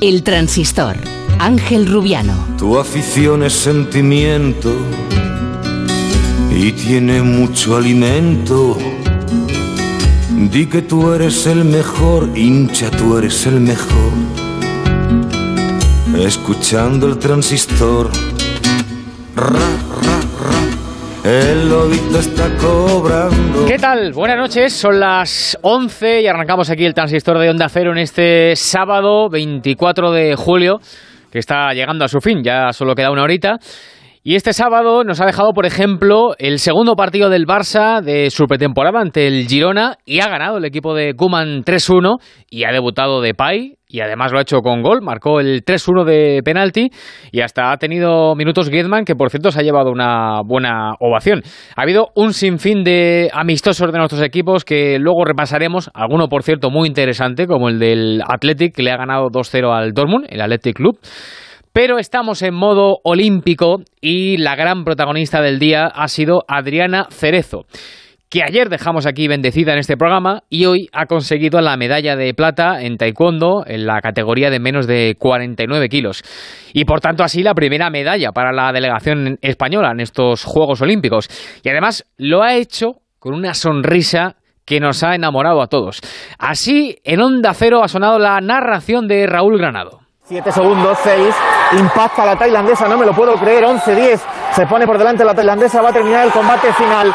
El transistor. Ángel Rubiano. Tu afición es sentimiento y tiene mucho alimento. Di que tú eres el mejor, hincha, tú eres el mejor. Escuchando el transistor. Ra, ra, ra. El lobito está cobrando. ¿Qué tal? Buenas noches, son las 11 y arrancamos aquí el transistor de Onda Cero en este sábado 24 de julio, que está llegando a su fin, ya solo queda una horita. Y este sábado nos ha dejado, por ejemplo, el segundo partido del Barça de su pretemporada ante el Girona y ha ganado el equipo de Kuman 3-1 y ha debutado Depay y además lo ha hecho con gol, marcó el 3-1 de penalti y hasta ha tenido minutos Griezmann que por cierto se ha llevado una buena ovación. Ha habido un sinfín de amistosos de nuestros equipos que luego repasaremos, alguno por cierto muy interesante como el del Athletic que le ha ganado 2-0 al Dortmund, el Athletic Club. Pero estamos en modo olímpico y la gran protagonista del día ha sido Adriana Cerezo, que ayer dejamos aquí bendecida en este programa y hoy ha conseguido la medalla de plata en taekwondo en la categoría de menos de 49 kilos. Y por tanto así la primera medalla para la delegación española en estos Juegos Olímpicos. Y además lo ha hecho con una sonrisa que nos ha enamorado a todos. Así, en Onda Cero ha sonado la narración de Raúl Granado. 7 segundos, 6, impacta la tailandesa, no me lo puedo creer, 11-10, se pone por delante la tailandesa, va a terminar el combate final.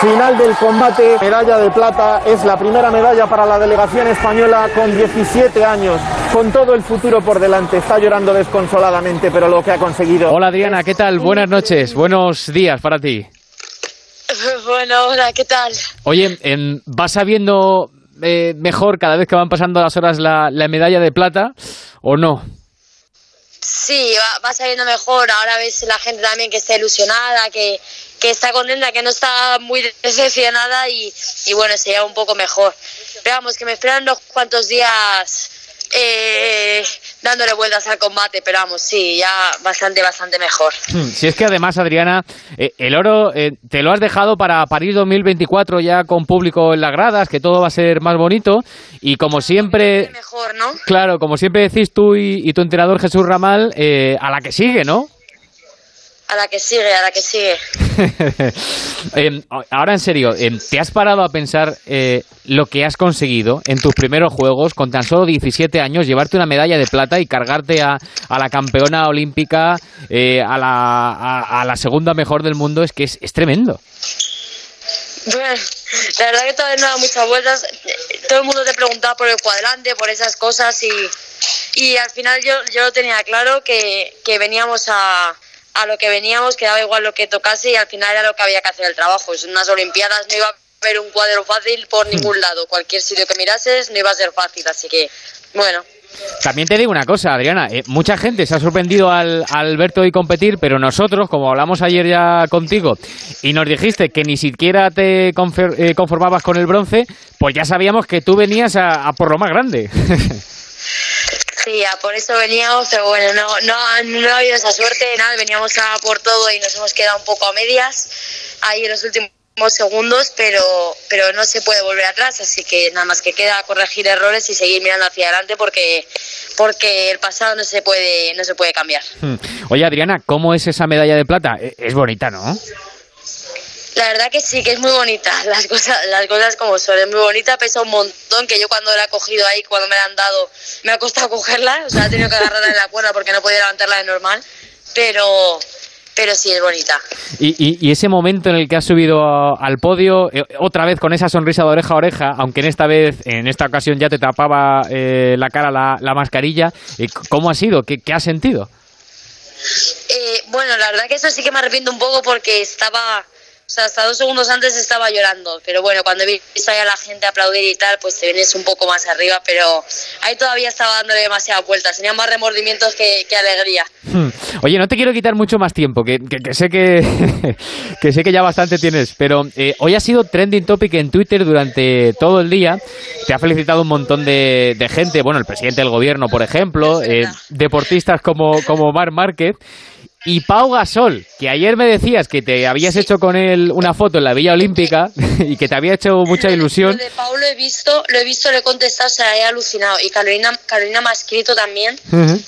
Final del combate, medalla de plata, es la primera medalla para la delegación española con 17 años, con todo el futuro por delante. Está llorando desconsoladamente, pero lo que ha conseguido. Hola Adriana, ¿qué tal? Buenas noches, buenos días para ti. Bueno, hola, ¿qué tal? Oye, en- ¿vas sabiendo eh, mejor cada vez que van pasando las horas la, la medalla de plata o no? Sí, va, va saliendo mejor. Ahora ves la gente también que está ilusionada, que, que está contenta, que no está muy decepcionada y, y bueno, se lleva un poco mejor. Pero vamos, que me esperan unos cuantos días eh, dándole vueltas al combate, pero vamos, sí, ya bastante, bastante mejor. Hmm, Si es que además, Adriana, eh, el oro eh, te lo has dejado para París 2024 ya con público en las gradas, que todo va a ser más bonito. Y como siempre, Mejor, ¿no? claro, como siempre decís tú y, y tu entrenador Jesús Ramal, eh, a la que sigue, ¿no? A la que sigue, a la que sigue. Eh, ahora en serio, eh, ¿te has parado a pensar eh, lo que has conseguido en tus primeros juegos con tan solo 17 años, llevarte una medalla de plata y cargarte a, a la campeona olímpica, eh, a, la, a, a la segunda mejor del mundo? Es que es, es tremendo. Bueno, la verdad que todavía no da muchas vueltas. Todo el mundo te preguntaba por el cuadrante, por esas cosas y, y al final yo, yo lo tenía claro que, que veníamos a, a lo que veníamos, que daba igual lo que tocase y al final era lo que había que hacer el trabajo. En unas Olimpiadas no iba a haber un cuadro fácil por ningún lado. Cualquier sitio que mirases no iba a ser fácil, así que bueno. También te digo una cosa, Adriana, eh, mucha gente se ha sorprendido al, al verte hoy competir, pero nosotros, como hablamos ayer ya contigo, y nos dijiste que ni siquiera te eh, conformabas con el bronce, pues ya sabíamos que tú venías a, a por lo más grande. Por eso veníamos, pero bueno, no, no, no ha habido esa suerte, nada, veníamos a por todo y nos hemos quedado un poco a medias ahí en los últimos segundos, pero, pero no se puede volver atrás, así que nada más que queda corregir errores y seguir mirando hacia adelante porque, porque el pasado no se puede, no se puede cambiar. Hmm. Oye, Adriana, ¿cómo es esa medalla de plata? Eh, Es bonita, ¿no? La verdad que sí, que es muy bonita, las cosas, las cosas como son, es muy bonita, pesa un montón, que yo cuando la he cogido ahí, cuando me la han dado, me ha costado cogerla, o sea, he tenido que agarrarla en la cuerda porque no podía levantarla de normal, pero, pero sí es bonita. Y, y- y ese momento en el que has subido a- al podio, eh, otra vez con esa sonrisa de oreja a oreja, aunque en esta vez, en esta ocasión ya te tapaba eh, la cara la, la mascarilla, eh, ¿cómo ha sido? ¿Qué, qué has sentido? Eh, bueno, la verdad que eso sí que me arrepiento un poco porque estaba, o sea, hasta dos segundos antes estaba llorando, pero bueno, cuando vi a la gente aplaudir y tal, pues te vienes un poco más arriba, pero ahí todavía estaba dándole demasiadas vueltas, tenía más remordimientos que, que alegría. Hmm. Oye, no te quiero quitar mucho más tiempo, que, que- que sé que, que sé que ya bastante tienes, pero eh, hoy ha sido trending topic en Twitter durante todo el día. Te ha felicitado un montón de, de gente, bueno, el presidente del gobierno, por ejemplo, eh, deportistas como, como Marc Márquez. Y Pau Gasol, que ayer me decías que te habías hecho con él una foto en la Villa Olímpica y que te había hecho mucha ilusión. Lo de Pau lo he visto, lo he visto, le he contestado, se ha alucinado. Y Carolina, Carolina me ha escrito también.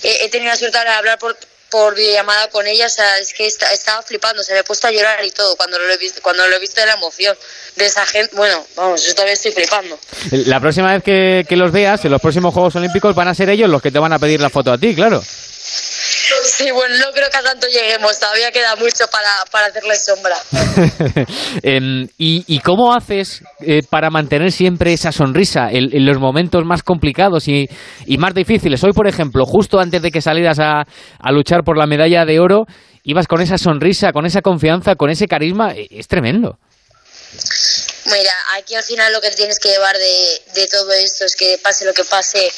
he, he, tenido la suerte de hablar por, por videollamada con ella, o sea, es que estaba flipando, se me ha puesto a llorar y todo cuando lo he visto, cuando lo he visto de la emoción de esa gente. Bueno, vamos, yo todavía estoy flipando. La próxima vez que, que los veas, en los próximos Juegos Olímpicos, van a ser ellos los que te van a pedir la foto a ti, claro. Sí, bueno, no creo que a tanto lleguemos, todavía queda mucho para, para hacerle sombra. eh, ¿y, ¿y, cómo haces eh, para mantener siempre esa sonrisa en, en los momentos más complicados y, y, más difíciles? Hoy, por ejemplo, justo antes de que salieras a, a, luchar por la medalla de oro, ibas con esa sonrisa, con esa confianza, con ese carisma, e, es tremendo. Mira, aquí al final lo que tienes que llevar de, de todo esto es que pase lo que pase,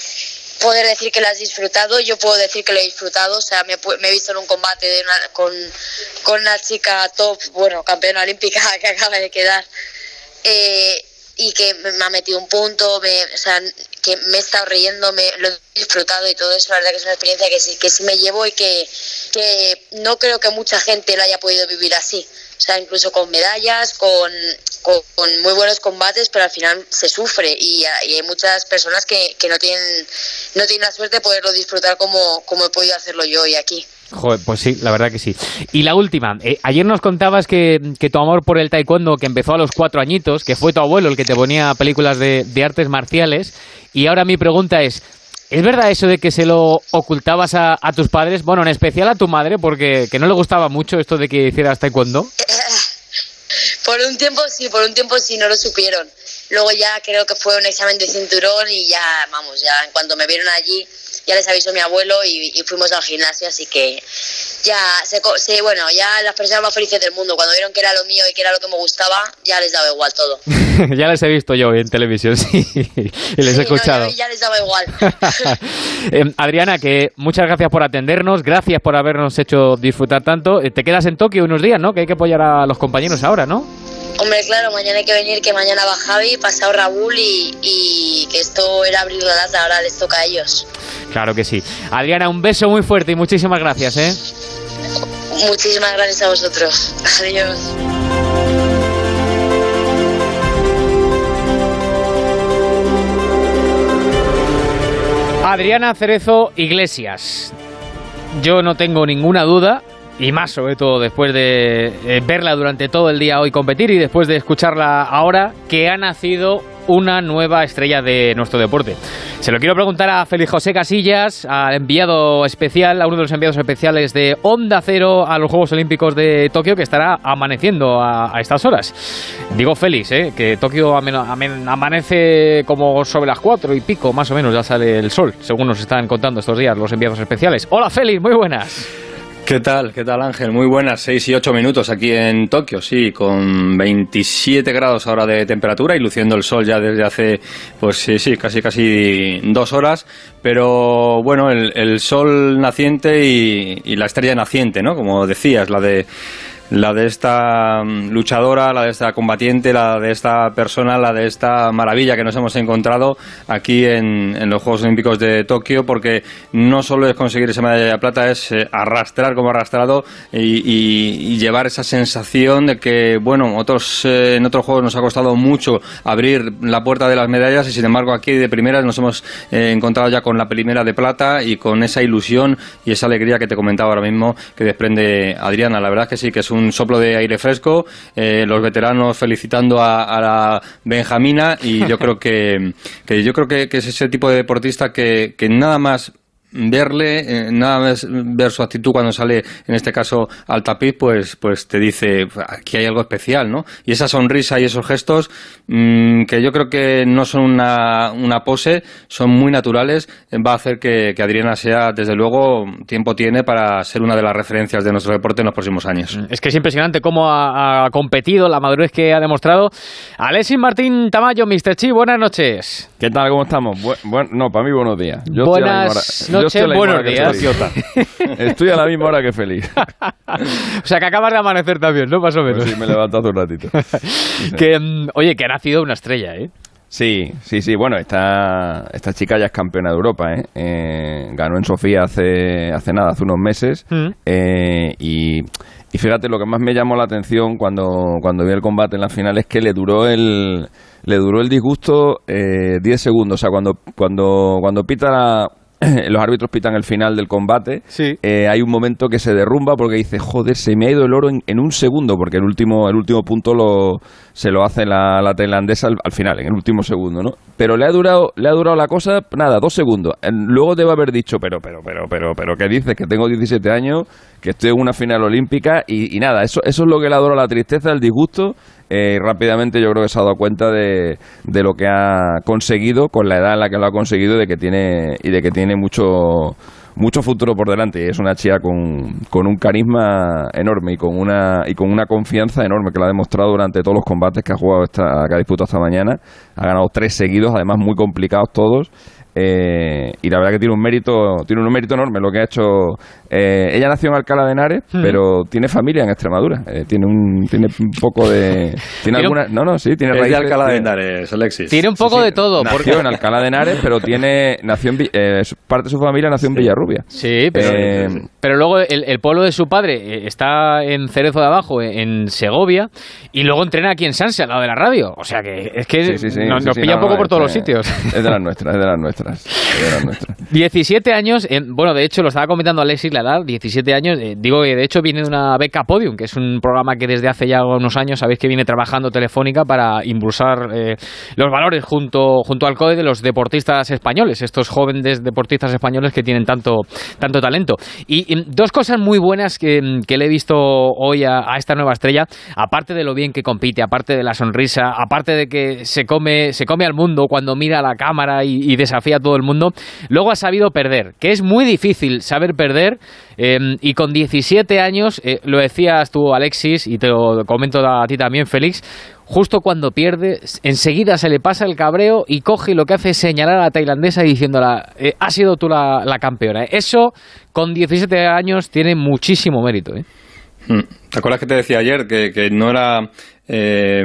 poder decir que lo has disfrutado, yo puedo decir que lo he disfrutado, o sea, me, me he visto en un combate de una, con, con, una chica top, bueno, campeona olímpica que acaba de quedar, eh, y que me ha metido un punto, me, o sea, que me he estado riendo, me, lo he disfrutado y todo eso, la verdad que es una experiencia que sí, que sí me llevo y que, que no creo que mucha gente lo haya podido vivir así. O sea, incluso con medallas, con, con, muy buenos combates, pero al final se sufre y, y hay muchas personas que, que, no tienen no tienen la suerte de poderlo disfrutar como, como he podido hacerlo yo hoy aquí. Joder, pues sí, la verdad que sí. Y la última, eh, ayer nos contabas que, que, tu amor por el taekwondo, que empezó a los cuatro añitos, que fue tu abuelo el que te ponía películas de, artes marciales, y ahora mi pregunta es, ¿Es verdad eso de que se lo ocultabas a, a, tus padres? Bueno, en especial a tu madre, porque que no le gustaba mucho esto de que hicieras taekwondo. por un tiempo sí, por un tiempo sí, no lo supieron. Luego ya creo que fue un examen de cinturón y ya, vamos, ya en cuanto me vieron allí, ya les avisó mi abuelo y, y fuimos al gimnasio, así que ya, se, se, bueno, ya las personas más felices del mundo, cuando vieron que era lo mío y que era lo que me gustaba, ya les daba igual todo. ya les he visto yo en televisión, sí, y les sí, he escuchado. No, ya les daba igual. eh, Adriana, que muchas gracias por atendernos, gracias por habernos hecho disfrutar tanto. Eh, te quedas en Tokio unos días, ¿no? Que hay que apoyar a los compañeros ahora, ¿no? Hombre, claro, mañana hay que venir, que mañana va Javi, pasado Raúl y, y, que esto era abrir la lata, ahora les toca a ellos. Claro que sí. Adriana, un beso muy fuerte y muchísimas gracias, ¿eh? Muchísimas gracias a vosotros. Adiós. Adriana Cerezo Iglesias. Yo no tengo ninguna duda y más sobre todo después de eh, verla durante todo el día hoy competir y después de escucharla ahora, que ha nacido una nueva estrella de nuestro deporte. Se lo quiero preguntar a Félix José Casillas, al enviado especial, a uno de los enviados especiales de Onda Cero a los Juegos Olímpicos de Tokio, que estará amaneciendo a, estas horas. Digo Félix, ¿eh? que Tokio amanece como sobre las cuatro y pico, más o menos, ya sale el sol, según nos están contando estos días los enviados especiales. Hola Félix, muy buenas. ¿Qué tal? ¿Qué tal Ángel? Muy buenas, 6 y 8 minutos aquí en Tokio, sí, con 27 grados ahora de temperatura y luciendo el sol ya desde hace, pues sí, sí, casi casi dos horas, pero bueno, el, el sol naciente y, y la estrella naciente, ¿no? Como decías, la de la de esta luchadora, la de esta combatiente, la de esta persona, la de esta maravilla que nos hemos encontrado aquí en, en los Juegos Olímpicos de Tokio, porque no solo es conseguir esa medalla de plata, es eh, arrastrar como arrastrado y, llevar esa sensación de que, bueno, otros, eh, en otros Juegos nos ha costado mucho abrir la puerta de las medallas y sin embargo aquí de primeras nos hemos eh, encontrado ya con la primera de plata y con esa ilusión y esa alegría que te comentaba ahora mismo que desprende Adriana. La verdad es que sí, que es un soplo de aire fresco, eh, los veteranos felicitando a, a, la Benjamina y yo creo que, que yo creo que, que, es ese tipo de deportista que, que nada más verle, eh, nada más ver su actitud cuando sale, en este caso, al tapiz, pues, pues te dice, aquí hay algo especial, ¿no? Y esa sonrisa y esos gestos, mmm, que yo creo que no son una, una pose, son muy naturales, va a hacer que, que, Adriana sea, desde luego, tiempo tiene para ser una de las referencias de nuestro deporte en los próximos años. Es que es impresionante cómo ha, ha competido, la madurez que ha demostrado. Alexis Martín Tamayo, Mr. Chi, buenas noches. ¿Qué tal? ¿Cómo estamos? Bu bueno, no, para mí buenos días. Yo buenas noches, buenos días. Estoy a la misma hora que feliz. o sea, que acabas de amanecer también, ¿no? Más o menos. Pues sí, me he levantado un ratito. que, um, oye, que ha nacido una estrella, ¿eh? Sí, sí, sí. Bueno, esta, esta chica ya es campeona de Europa, ¿eh? Eh, ganó en Sofía hace, hace nada, hace unos meses. Mm. Eh, y, y fíjate, lo que más me llamó la atención cuando, cuando vi el combate en la final es que le duró el, le duró el disgusto eh, 10 segundos. O sea, cuando, cuando, cuando pita los árbitros pitan el final del combate, Sí. eh, hay un momento que se derrumba porque dice, joder, se me ha ido el oro en, en un segundo, porque el último, el último punto lo, se lo hace la, la tailandesa al, al final, en el último segundo, ¿no? Pero le ha durado, le ha durado la cosa, nada, dos segundos. Luego debe haber dicho, pero, pero, pero, pero, pero, ¿qué dices? Que tengo 17 años, que estoy en una final olímpica y, y nada, eso, eso es lo que le ha durado la tristeza, el disgusto. Eh, rápidamente yo creo que se ha dado cuenta de, de lo que ha conseguido con la edad en la que lo ha conseguido de que tiene, y de que tiene mucho mucho futuro por delante. Es una chica con, con un carisma enorme y con una y con una confianza enorme que la ha demostrado durante todos los combates que ha jugado esta, que ha disputado esta mañana. Ha ganado tres seguidos además muy complicados todos eh, y la verdad que tiene un mérito tiene un mérito enorme lo que ha hecho eh, ella nació en Alcalá de Henares pero tiene familia en Extremadura Eh, tiene un tiene un poco de tiene Tiene un- alguna no no sí tiene Es de raíces- Alcalá de Henares, Alexis. Tiene un poco de todo. nació Porque... en Alcalá de Henares pero tiene nació en eh, parte de su familia nació en Villarrubia Sí, pero, Eh, pero luego el, el pueblo de su padre eh, está en Cerezo de Abajo, en, Segovia, y luego entrena aquí en Sanse, al lado de la radio. O sea que es que Sí, sí, sí, nos, sí, nos sí, pilla no, un poco no, por todos los sitios. Es de las nuestras, es de las nuestras. Es de las nuestras. 17 años, bueno, de hecho lo estaba comentando Alexis la edad, 17 años, eh, digo que de hecho viene de una beca Podium, que es un programa que desde hace ya unos años sabéis que viene trabajando Telefónica para impulsar eh, los valores junto, junto al CODE de los deportistas españoles, estos jóvenes deportistas españoles que tienen tanto, tanto talento. Y, dos cosas muy buenas que, que le he visto hoy a, esta nueva estrella, aparte de lo bien que compite, aparte de la sonrisa, aparte de que se come, se come al mundo cuando mira a la cámara y desafía a todo el mundo, luego ha sabido perder, que es muy difícil saber perder eh, y con 17 años, eh, lo decías tú Alexis y te lo comento a ti también Félix, justo cuando pierde, enseguida se le pasa el cabreo y coge y lo que hace es señalar a la tailandesa diciéndola, eh, has sido tú la, campeona. Eso con 17 años tiene muchísimo mérito. ¿eh? Mm. ¿Te acuerdas que te decía ayer que no era, eh,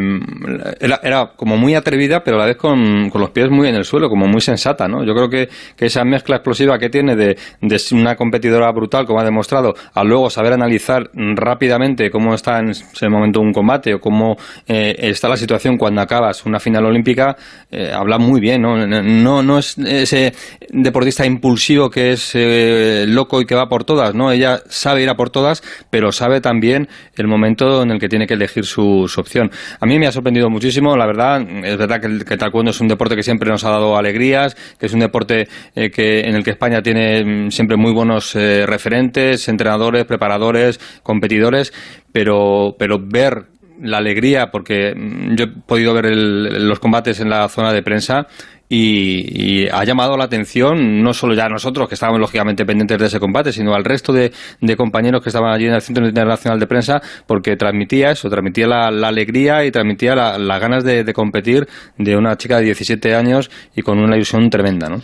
era... Como muy atrevida, pero a la vez con, con los pies muy en el suelo, como muy sensata, ¿no? Yo creo que, que esa mezcla explosiva que tiene de, de una competidora brutal, como ha demostrado, a luego saber analizar rápidamente cómo está en ese momento un combate o cómo eh, está la situación cuando acabas una final olímpica, eh, habla muy bien, ¿no? No, no es ese deportista impulsivo que es eh, loco y que va por todas, ¿no? Ella sabe ir a por todas, pero sabe también el momento en el que tiene que elegir su, su opción. A mí me ha sorprendido muchísimo, la verdad, es verdad que el que taekwondo es un deporte que siempre nos ha dado alegrías, que es un deporte eh, que en el que España tiene mm, siempre muy buenos eh, referentes, entrenadores, preparadores, competidores, pero, pero ver la alegría, porque mm, yo he podido ver el- los combates en la zona de prensa y, y ha llamado la atención no solo ya a nosotros, que estábamos lógicamente pendientes de ese combate, sino al resto de, de compañeros que estaban allí en el Centro Internacional de Prensa, porque transmitía eso, transmitía la, la alegría y transmitía la- las ganas de, de competir de una chica de 17 años y con una ilusión tremenda, ¿no?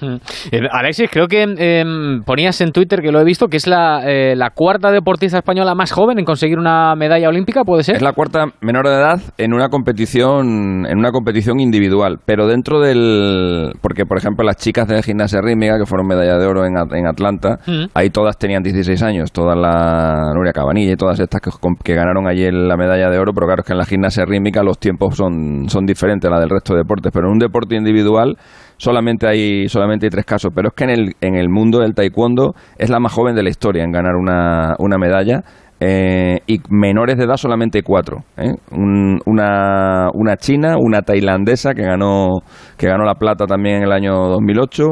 Eh, Alexis, creo que eh, ponías en Twitter, que lo he visto, que es la, eh, la cuarta deportista española más joven en conseguir una medalla olímpica, ¿puede ser? Es la cuarta menor de edad en una competición en una competición individual, pero dentro del porque por ejemplo las chicas de gimnasia rítmica que fueron medalla de oro en, en Atlanta, Mm. ahí todas tenían 16 años, todas la Nuria Cabanilla y todas estas que, que ganaron allí la medalla de oro, pero claro es que en la gimnasia rítmica los tiempos son son diferentes a la del resto de deportes, pero en un deporte individual solamente hay solamente hay tres casos, pero es que en el en el mundo del taekwondo es la más joven de la historia en ganar una una medalla eh, y menores de edad solamente cuatro. ¿eh? Un- una, una china, una tailandesa que ganó, que ganó la plata también en el año 2008.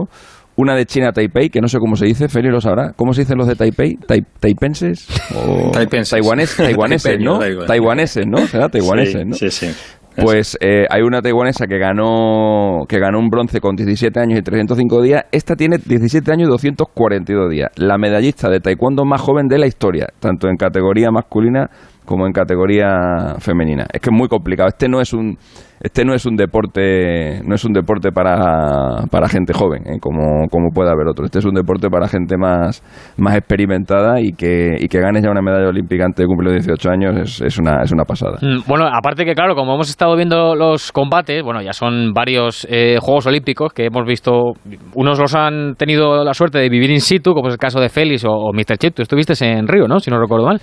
Una de China Taipei, que no sé cómo se dice, Feli lo sabrá. ¿Cómo se dicen los de Taipei? Tai- ¿Taipenses? O Taipenses. Taiwanes- taiwaneses, ¿no? Taiwaneses, ¿no? Será taiwaneses, ¿no? Sí, sí. Pues eh, hay una taiwanesa que ganó que ganó un bronce con 17 años y 305 días. Esta tiene 17 años y 242 días. La medallista de taekwondo más joven de la historia, tanto en categoría masculina como en categoría femenina. Es que es muy complicado. Este no es un este no es un deporte no es un deporte para, para gente joven ¿eh? como, como puede haber otro este es un deporte para gente más, más experimentada y que, y que gane ya una medalla olímpica antes de cumplir 18 años es, es, una, es una pasada mm, bueno aparte que claro como hemos estado viendo los combates bueno ya son varios eh, Juegos Olímpicos que hemos visto unos los han tenido la suerte de vivir in situ como es el caso de Félix o, o Mr. Chip tú estuviste en Río ¿no? si no recuerdo mal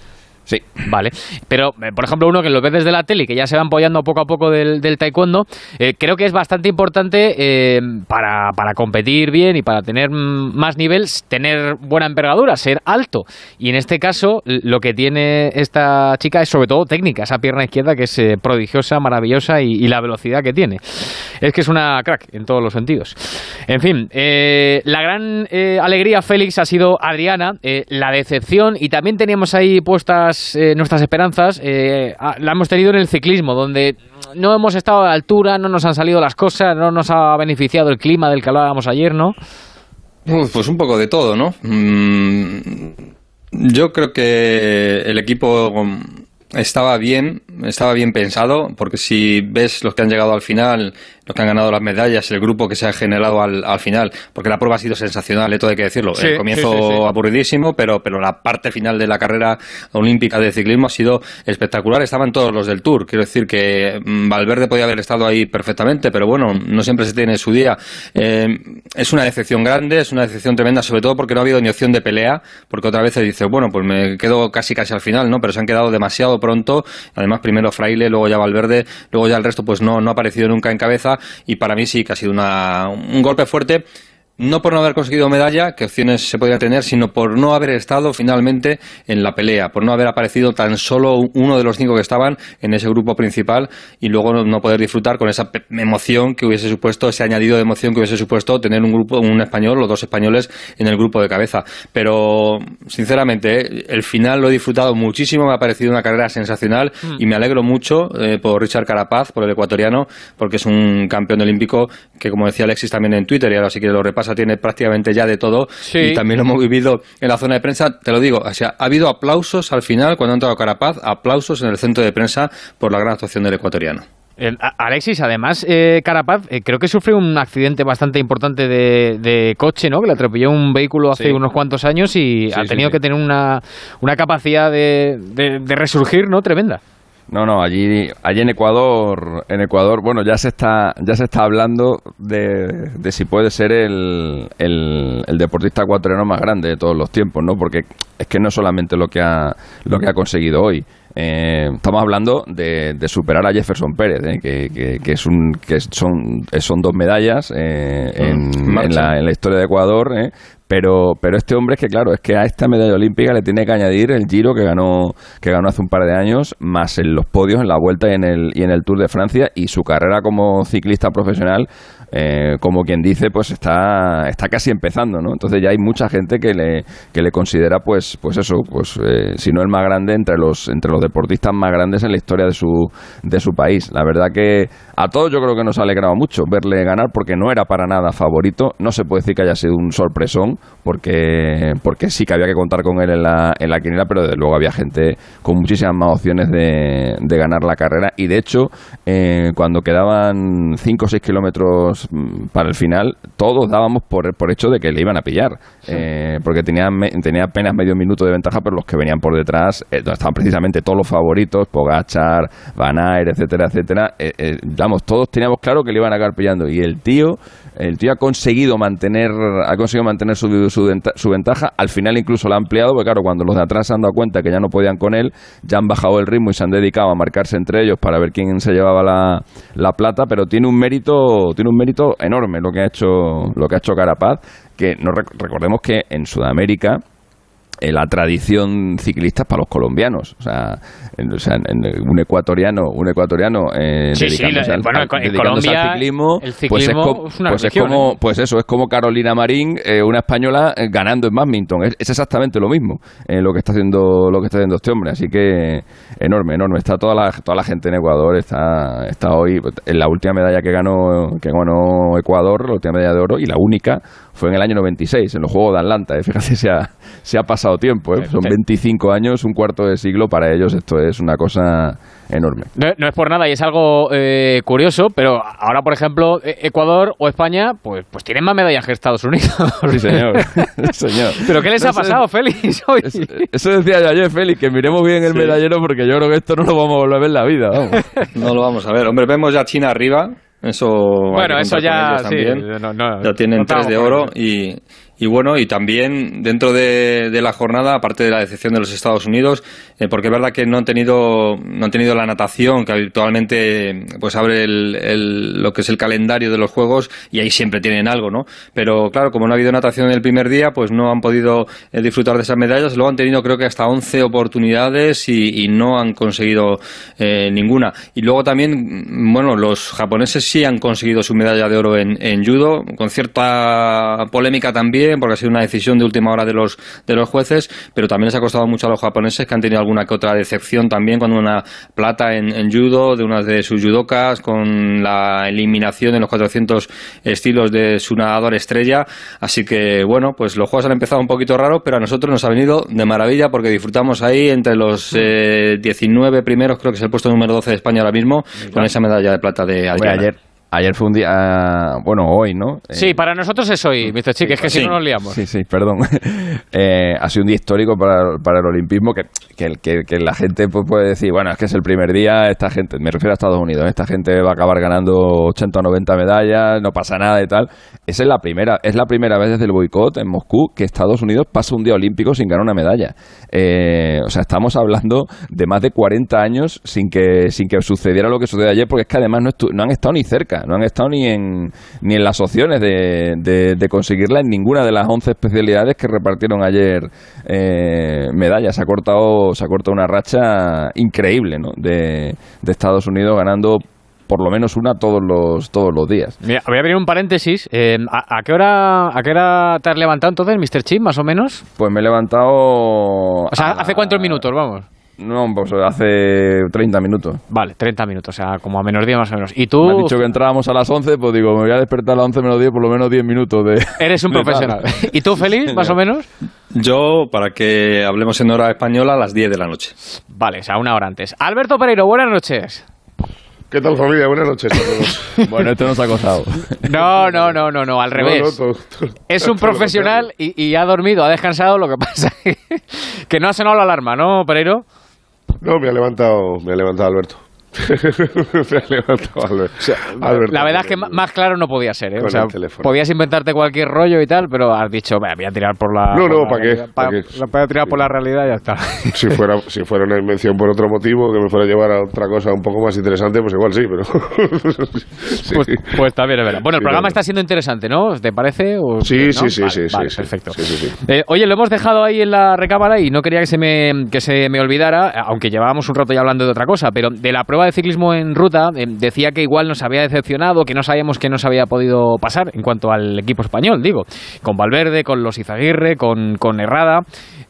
Sí. Vale. Pero, eh, por ejemplo, uno que lo ve desde la tele que ya se va apoyando poco a poco del, taekwondo, eh, creo que es bastante importante eh, para, para, competir bien y para tener más nivel, tener buena envergadura, ser alto. Y en este caso, lo que tiene esta chica es sobre todo técnica, esa pierna izquierda que es prodigiosa, maravillosa y, y, la velocidad que tiene. Es que es una crack en todos los sentidos. En fin, la gran alegría, Félix, ha sido Adriana, la decepción y también teníamos ahí puestas eh, nuestras esperanzas eh, la hemos tenido en el ciclismo, donde no hemos estado a la altura, no nos han salido las cosas, no nos ha beneficiado el clima del que hablábamos ayer, ¿no? Pues un poco de todo, ¿no? Mm, yo creo que el equipo estaba bien, estaba bien pensado, porque si ves los que han llegado al final, los que han ganado las medallas, el grupo que se ha generado al, al final, porque la prueba ha sido sensacional, esto hay que decirlo. Sí, el comienzo sí, sí, aburridísimo, pero, pero la parte final de la carrera olímpica de ciclismo ha sido espectacular. Estaban todos los del Tour, quiero decir que Valverde podía haber estado ahí perfectamente, pero bueno, no siempre se tiene su día. Eh, es una decepción grande, es una decepción tremenda, sobre todo porque no ha habido ni opción de pelea, porque otra vez se dice, bueno, pues me quedo casi casi al final, ¿no? Pero se han quedado demasiado pronto, además primero Fraile, luego ya Valverde, luego ya el resto pues no, no ha aparecido nunca en cabeza y para mí sí que ha sido una, un golpe fuerte no por no haber conseguido medalla, que opciones se podría tener, sino por no haber estado finalmente en la pelea, por no haber aparecido tan solo uno de los cinco que estaban en ese grupo principal y luego no poder disfrutar con esa emoción que hubiese supuesto, ese añadido de emoción que hubiese supuesto tener un grupo, un español, los dos españoles en el grupo de cabeza. Pero, sinceramente, el final lo he disfrutado muchísimo, me ha parecido una carrera sensacional y me alegro mucho eh, por Richard Carapaz, por el ecuatoriano, porque es un campeón olímpico que, como decía Alexis también en Twitter, y ahora sí que lo repasa tiene prácticamente ya de todo sí. y también lo hemos vivido en la zona de prensa, te lo digo, o sea, ha habido aplausos al final cuando ha entrado Carapaz, aplausos en el centro de prensa por la gran actuación del ecuatoriano. El, Alexis, además, eh, Carapaz, eh, creo que sufrió un accidente bastante importante de, de, coche, ¿no? Que le atropelló un vehículo hace sí. unos cuantos años y Sí, ha sí, tenido sí. que tener una, una capacidad de, de, de resurgir, ¿no? Tremenda. No, no, allí, allí en Ecuador, en Ecuador, bueno, ya se está, ya se está hablando de, de si puede ser el, el, el, deportista ecuatoriano más grande de todos los tiempos, ¿no? Porque es que no solamente lo que ha, lo que ha conseguido hoy. Eh, estamos hablando de, de, superar a Jefferson Pérez, ¿eh? que, que, que, es un, que son, son dos medallas eh, en, en, la, en, la, historia de Ecuador, ¿eh? pero pero este hombre es que claro es que a esta medalla olímpica le tiene que añadir el Giro que ganó que ganó hace un par de años más en los podios en la Vuelta y en el y en el Tour de Francia y su carrera como ciclista profesional eh, como quien dice pues está está casi empezando no entonces ya hay mucha gente que le que le considera pues pues eso pues eh, si no el más grande entre los entre los deportistas más grandes en la historia de su de su país. La verdad que a todos yo creo que nos ha alegrado mucho verle ganar porque no era para nada favorito. No se puede decir que haya sido un sorpresón porque, porque sí que había que contar con él en la, en la quiniela, pero desde luego había gente con muchísimas más opciones de, de ganar la carrera. Y de hecho, eh, cuando quedaban 5 o 6 kilómetros mm, para el final, todos dábamos por, por hecho de que le iban a pillar, sí. eh, porque tenía, tenía apenas medio minuto de ventaja, pero los que venían por detrás, eh, donde estaban precisamente todos los favoritos, Pogachar, Van etcétera, etcétera, eh, vamos, todos teníamos claro que le iban a acabar pillando. Y el tío, el tío ha conseguido mantener, ha conseguido mantener su, su, su, ventaja. Al final incluso la ha ampliado, porque claro, cuando los de atrás se han dado cuenta que ya no podían con él, ya han bajado el ritmo y se han dedicado a marcarse entre ellos para ver quién se llevaba la, la plata, pero tiene un mérito, tiene un mérito enorme lo que ha hecho, lo que ha hecho Carapaz, que no recordemos que en Sudamérica la tradición ciclista para los colombianos. O sea, en, o sea, en un ecuatoriano, un ecuatoriano eh, sí, dedicándose, sí, al, bueno, al, dedicándose Colombia, al ciclismo, el ciclismo pues, es, co es, una pues religión, es como, ¿eh? pues eso, es como Carolina Marín, eh, una española eh, ganando en badminton. Es, es, exactamente lo mismo eh, lo que está haciendo, lo que está haciendo este hombre. Así que enorme, enorme. Está toda la, toda la gente en Ecuador, está, está hoy en la última medalla que ganó, que ganó Ecuador, la última medalla de oro y la única fue en el año 96, en los Juegos de Atlanta. ¿eh? Fíjate, se ha, se ha pasado tiempo. ¿eh? Son 25 años, un cuarto de siglo. Para ellos esto es una cosa enorme. No, es por nada y es algo eh, curioso, pero ahora, por ejemplo, e- Ecuador o España, pues, pues tienen más medallas que Estados Unidos. Sí, señor. señor. ¿Pero qué les ha Eso- pasado, Félix? hoy? Eso, eso decía yo ayer, Félix, que miremos bien el medallero porque yo creo que esto no lo vamos a volver a ver en la vida. Vamos. No lo vamos a ver. Hombre, vemos ya China arriba. Eso. Bueno, eso ya, sí, no, no, ya tienen contamos tres de oro y, y bueno, y también dentro de, la jornada, aparte de la decepción de los Estados Unidos, eh, porque es verdad que no han tenido no han tenido la natación que habitualmente pues abre el, lo que es el calendario de los juegos y ahí siempre tienen algo, ¿no? Pero claro, como no ha habido natación el primer día, pues no han podido eh, disfrutar de esas medallas. Luego han tenido creo que hasta 11 oportunidades y, no han conseguido eh, ninguna. Y luego también, mm, bueno, los japoneses sí han conseguido su medalla de oro en, en judo, con cierta polémica también, porque ha sido una decisión de última hora de los, de los jueces, pero también les ha costado mucho a los japoneses que han tenido alguna que otra decepción también cuando una plata en, en judo de una de sus judokas, con la eliminación en los 400 estilos de su nadador estrella. Así que, bueno, pues los juegos han empezado un poquito raros, pero a nosotros nos ha venido de maravilla porque disfrutamos ahí entre los eh, 19 primeros, creo que es el puesto número 12 de España ahora mismo, con esa medalla de plata de ayer, ayer fue un día, bueno, hoy, ¿no? Eh, Sí, para nosotros es hoy, Mr. Chick, es que si no nos liamos. Sí, sí, perdón. Eh, ha sido un día histórico para, para el olimpismo que, que, que- que la gente pues, puede decir, bueno, es que es el primer día, esta gente, me refiero a Estados Unidos, esta gente va a acabar ganando 80 o 90 medallas, no pasa nada y tal. Esa es la primera, es la primera vez desde el boicot en Moscú que Estados Unidos pasa un día olímpico sin ganar una medalla. Eh, o sea, estamos hablando de más de 40 años sin que, sin que sucediera lo que sucedió ayer, porque es que además no han estado ni cerca, no han estado ni en, ni en las opciones de, de, de conseguirla en ninguna de las 11 especialidades que repartieron ayer eh, medallas. Se ha cortado, se ha cortado una racha increíble ¿no? de, de Estados Unidos ganando por lo menos una todos los, todos los días. Mira, voy a abrir un paréntesis. Eh, ¿a, a qué hora, ¿A qué hora te has levantado entonces, Mr. Chip, más o menos? Pues me he levantado... O sea, ¿hace cuántos minutos, vamos? No, pues hace 30 minutos. Vale, 30 minutos, o sea, como a menos 10 más o menos. ¿Y tú Me han dicho que entrábamos a las 11, pues digo, me voy a despertar a las 11 menos 10, por lo menos 10 minutos de... eres un de tal. profesional? ¿Y tú, Félix, más o menos? Yo, para que hablemos en hora española, a las 10 de la noche. Vale, o sea, una hora antes. Alberto Pereiro, buenas noches. ¿Qué tal familia? Buenas noches a todos. Bueno, esto nos ha costado. No, no, no, no, no, al revés. No, no, todo- todo- Es un profesional y, y ha dormido, ha descansado, lo que pasa que, que no ha sonado la alarma, ¿no, Pereiro? No, me ha levantado, me ha levantado Alberto. me ha levantado Alberto. Alberto La verdad es que más claro no podía ser, ¿eh? O sea, podías inventarte cualquier rollo y tal, pero has dicho, "Bah, voy a tirar por la... No, no, la ¿pa' qué? realidad, ¿Pa' pa- qué? Voy a tirar por la realidad y ya está. Si fuera, si fuera una invención por otro motivo, que me fuera a llevar a otra cosa un poco más interesante, pues igual sí, pero... Sí. Pues, pues también es verdad. Bueno, el Sí, programa no, está siendo interesante, ¿no? ¿Te parece? O- Sí, ¿no? sí, sí, Vale, sí, sí, vale, sí. perfecto. Sí, sí, sí. Eh, oye, lo hemos dejado ahí en la recámara y no quería que se me, que se me olvidara, aunque llevábamos un rato ya hablando de otra cosa, pero de la prueba de ciclismo en ruta eh, decía que igual nos había decepcionado, que no sabíamos que nos había podido pasar en cuanto al equipo español, digo, con Valverde, con los Izaguirre, con, con Herrada.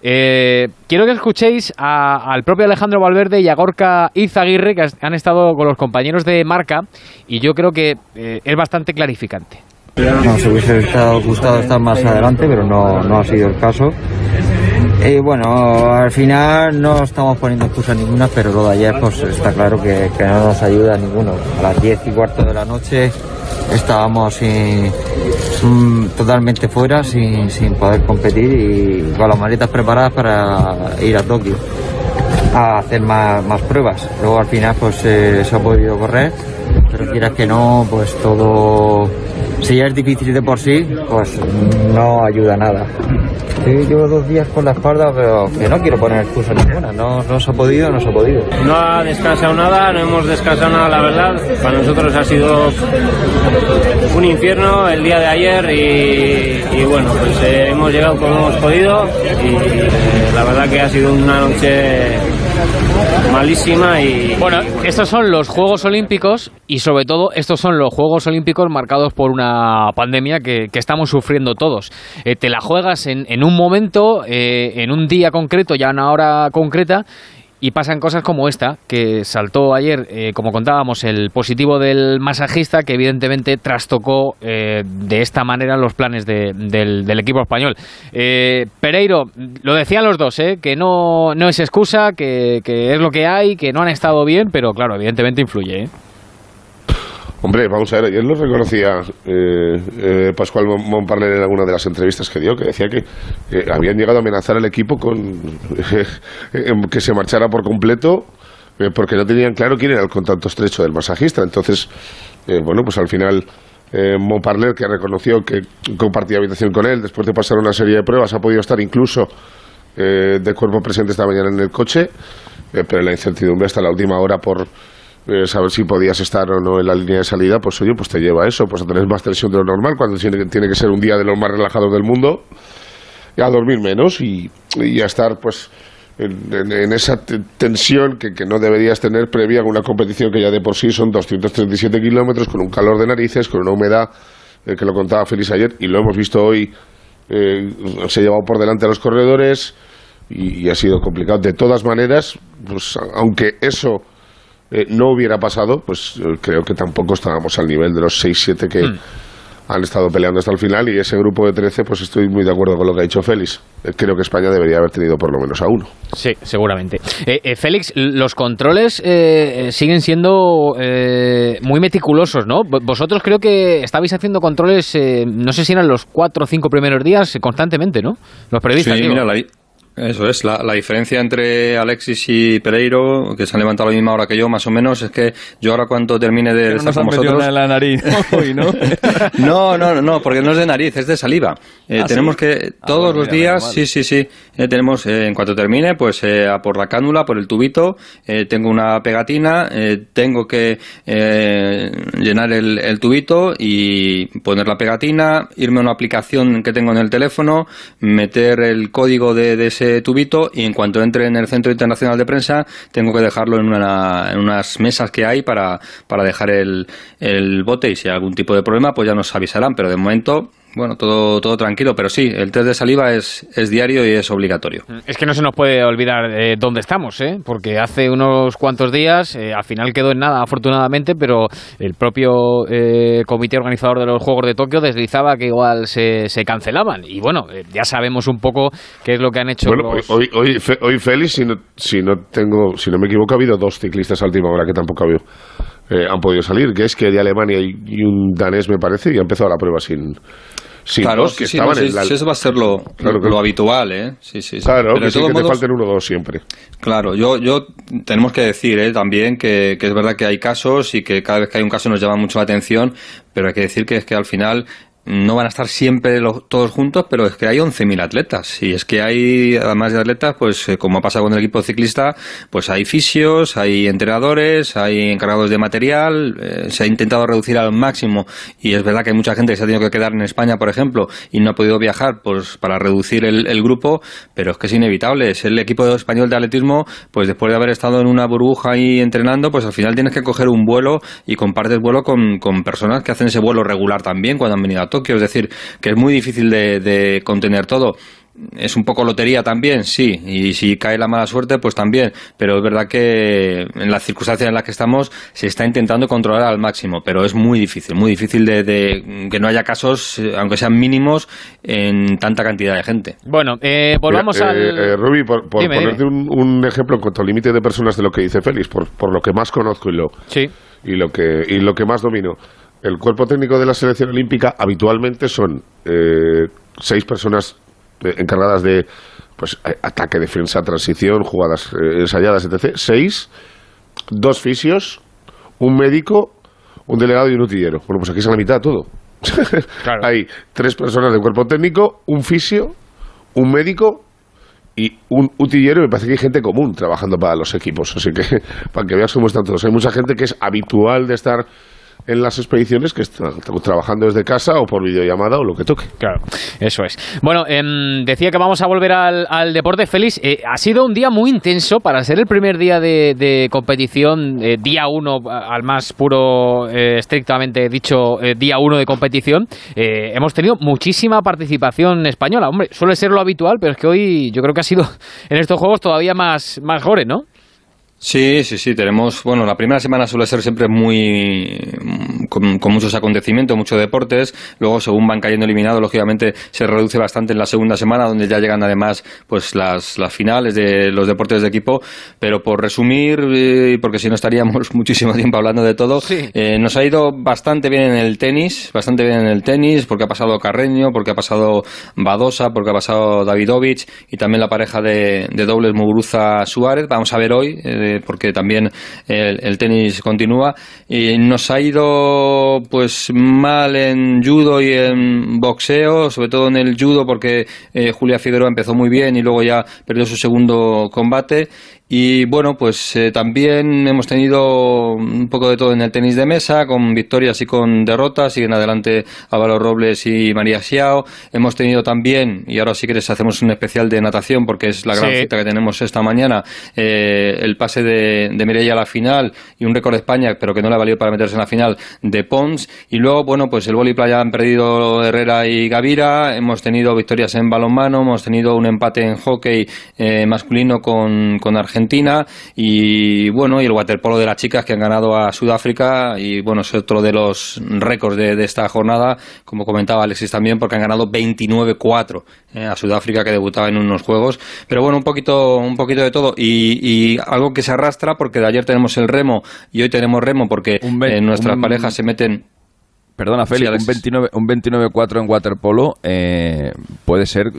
Eh, quiero que escuchéis a- al propio Alejandro Valverde y a Gorka Izaguirre, que han estado con los compañeros de marca, y yo creo que eh, es bastante clarificante. Nos hubiese gustado estar más adelante, pero no, no ha sido el caso. Y bueno, al final no estamos poniendo excusa ninguna, pero lo de ayer pues está claro que, no nos ayuda a ninguno. A las 10 y cuarto de la noche estábamos sin- totalmente fuera, sin, sin poder competir y con las maletas preparadas para ir a Tokio a hacer más, más pruebas. Luego al final pues eh, se ha podido correr, pero quieras que no, pues todo, si ya es difícil de por sí, pues no ayuda nada. Sí, llevo dos días con la espalda, pero que no quiero poner excusa ninguna, no, no se ha podido, no se ha podido. No ha descansado nada, no hemos descansado nada, la verdad. Para nosotros ha sido un infierno el día de ayer y, y bueno, pues eh, hemos llegado como hemos podido y eh, la verdad que ha sido una noche malísima y Bueno, estos son los Juegos Olímpicos y sobre todo estos son los Juegos Olímpicos marcados por una pandemia que, estamos sufriendo todos. Eh, te la juegas en, en un momento, eh, en un día concreto, ya a una hora concreta. Y pasan cosas como esta, que saltó ayer, eh, como contábamos, el positivo del masajista, que evidentemente trastocó eh, de esta manera los planes de- del, del equipo español. Eh, Pereiro, lo decían los dos, eh, que no, no es excusa, que, que es lo que hay, que no han estado bien, pero claro, evidentemente influye. Hombre, vamos a ver, ayer lo reconocía eh, eh, Pascual Mon- Montparler en alguna de las entrevistas que dio, que decía que habían llegado a amenazar al equipo con que se marchara por completo eh, porque no tenían claro quién era el contacto estrecho del masajista. Entonces, eh, bueno, pues al final eh, Montparler, que reconoció que compartía habitación con él, después de pasar una serie de pruebas, ha podido estar incluso de cuerpo presente esta mañana en el coche, pero la incertidumbre hasta la última hora por eh, saber si podías estar o no en la línea de salida, pues oye, pues te lleva a eso, pues a tener más tensión de lo normal cuando tiene, tiene que ser un día de los más relajados del mundo, y a dormir menos y, y a estar pues en, en- en esa te- tensión que, que no deberías tener previa a una competición que ya de por sí son 237 kilómetros, con un calor de narices, con una humedad, eh, que lo contaba Félix ayer, y lo hemos visto hoy, eh, se ha llevado por delante a los corredores y, y ha sido complicado. De todas maneras, pues aunque eso eh, no hubiera pasado, pues eh, creo que tampoco estábamos al nivel de los 6-7 que han estado peleando hasta el final y ese grupo de 13, pues estoy muy de acuerdo con lo que ha dicho Félix. Eh, creo que España debería haber tenido por lo menos a uno. Sí, seguramente. Eh, eh, Félix, los controles siguen siendo eh, muy meticulosos, ¿no? Vosotros creo que estabais haciendo controles, eh, no sé si eran los cuatro o cinco primeros días, constantemente, ¿no? Los periodistas. Sí, digo. mira, la, di- eso es. La, la diferencia entre Alexis y Pereiro, que se han levantado a la misma hora que yo, más o menos, es que yo ahora cuando termine de no estar nos con han metido vosotros... nada en la nariz hoy, ¿no? No, no, no, porque no es de nariz, es de saliva. Eh, ¿Ah, tenemos sí? que Ah, todos bueno, los mira, días, sí, sí, sí, eh, tenemos eh, en cuanto termine, pues eh, a por la cánula, por el tubito, eh, tengo una pegatina, eh, tengo que eh, llenar el, el tubito y poner la pegatina, irme a una aplicación que tengo en el teléfono, meter el código de, de ese tubito y en cuanto entre en el Centro Internacional de Prensa tengo que dejarlo en, una- en unas mesas que hay para, para dejar el, el bote y si hay algún tipo de problema pues ya nos avisarán, pero de momento, bueno, todo, todo tranquilo, pero sí, el test de saliva es, es diario y es obligatorio. Es que no se nos puede olvidar eh, dónde estamos, ¿eh? porque hace unos cuantos días, eh, al final quedó en nada, afortunadamente, pero el propio eh, comité organizador de los Juegos de Tokio deslizaba que igual se, se cancelaban. Y bueno, eh, ya sabemos un poco qué es lo que han hecho Bueno, hoy, los... hoy, hoy, Fe- hoy Félix, si no, si no tengo, si no me equivoco, ha habido dos ciclistas a última hora que tampoco ha habido, eh, han podido salir, que es que de Alemania y, un danés me parece y ha empezado la prueba sin, sin claro, dos que sí, sí, estaban no, sí, en la... sí, eso va a ser lo, Claro, lo claro. habitual, ¿eh? Sí, sí, sí. Claro, Pero que sí, que te modos- falten uno o dos siempre. Claro, yo, yo tenemos que decir ¿eh? también que, que es verdad que hay casos y que cada vez que hay un caso nos llama mucho la atención, pero hay que decir que es que al final no van a estar siempre todos juntos, pero es que hay 11.000 atletas. Y es que hay, además de atletas, pues eh, como pasa con el equipo ciclista, pues hay fisios, hay entrenadores, hay encargados de material. eh, se ha intentado reducir al máximo y es verdad que hay mucha gente que se ha tenido que quedar en España, por ejemplo, y no ha podido viajar pues para reducir el, el grupo, pero es que es inevitable. Es el equipo español de atletismo, pues después de haber estado en una burbuja ahí entrenando, pues al final tienes que coger un vuelo y compartes vuelo con, con personas que hacen ese vuelo regular también cuando han venido a Tokio. Es decir, que es muy difícil de, de contener todo. Es un poco lotería también, sí, y si cae la mala suerte, pues también, pero es verdad que en las circunstancias en las que estamos se está intentando controlar al máximo, pero es muy difícil, muy difícil de, de que no haya casos, aunque sean mínimos, en tanta cantidad de gente. Bueno, eh, volvamos Mira, al... eh, eh, Rubi, por, por Dime, ponerte Un, un ejemplo en cuanto al límite de personas de lo que dice Félix, por, por lo que más conozco y lo, Sí. y lo que y lo que más domino. El cuerpo técnico de la selección olímpica habitualmente son eh, seis personas eh, encargadas de pues a- ataque, defensa, transición, jugadas eh, ensayadas, etc. Seis, dos fisios, un médico, un delegado y un utillero. Bueno, pues aquí es la mitad todo. Claro. Hay tres personas de cuerpo técnico, un fisio, un médico y un utillero. y Me parece que hay gente común trabajando para los equipos. Así que para que veas cómo están todos. Hay mucha gente que es habitual de estar en las expediciones que está trabajando desde casa o por videollamada o lo que toque. Claro, eso es. Bueno, em, decía que vamos a volver al, deporte. Félix, eh, ha sido un día muy intenso para ser el primer día de, competición, eh, día uno, al más puro, eh, estrictamente dicho, eh, día uno de competición. Eh, hemos tenido muchísima participación española. Hombre, suele ser lo habitual, pero es que hoy yo creo que ha sido en estos juegos todavía más, más gore, ¿no? Sí, sí, sí, tenemos, bueno, la primera semana suele ser siempre muy, con, muchos acontecimientos, muchos deportes, luego según van cayendo eliminados, lógicamente se reduce bastante en la segunda semana, donde ya llegan además pues las, las finales de los deportes de equipo, pero por resumir, eh, porque si no estaríamos muchísimo tiempo hablando de todo, eh, nos ha ido bastante bien en el tenis, bastante bien en el tenis, porque ha pasado Carreño, porque ha pasado Badosa, porque ha pasado Davidovich y también la pareja de, dobles Muguruza-Suárez, vamos a ver hoy, eh, porque también el, tenis continúa. Y nos ha ido pues mal en judo y en boxeo, sobre todo en el judo porque eh, Julia Figueroa empezó muy bien y luego ya perdió su segundo combate y bueno, pues eh, también hemos tenido un poco de todo en el tenis de mesa, con victorias y con derrotas. Siguen adelante Álvaro Robles y María Xiao. Hemos tenido también, y ahora si quieres hacemos un especial de natación, porque es la gran cita que tenemos esta mañana, eh, el pase de, de Mireia a la final y un récord de España, pero que no le ha valido para meterse en la final, de Pons. Y luego, bueno, pues el vóley playa han perdido Herrera y Gavira. Hemos tenido victorias en balonmano, hemos tenido un empate en hockey eh, masculino con, con Argentina Argentina y bueno, y el waterpolo de las chicas que han ganado a Sudáfrica y bueno, es otro de los récords de, esta jornada, como comentaba Alexis también, porque han ganado 29-4 eh, a Sudáfrica que debutaba en unos juegos, pero bueno, un poquito, un poquito de todo y, algo que se arrastra porque de ayer tenemos el remo y hoy tenemos remo porque eh, nuestras parejas se meten Perdona, Félix, un 29 un 29-4 en waterpolo eh, puede ser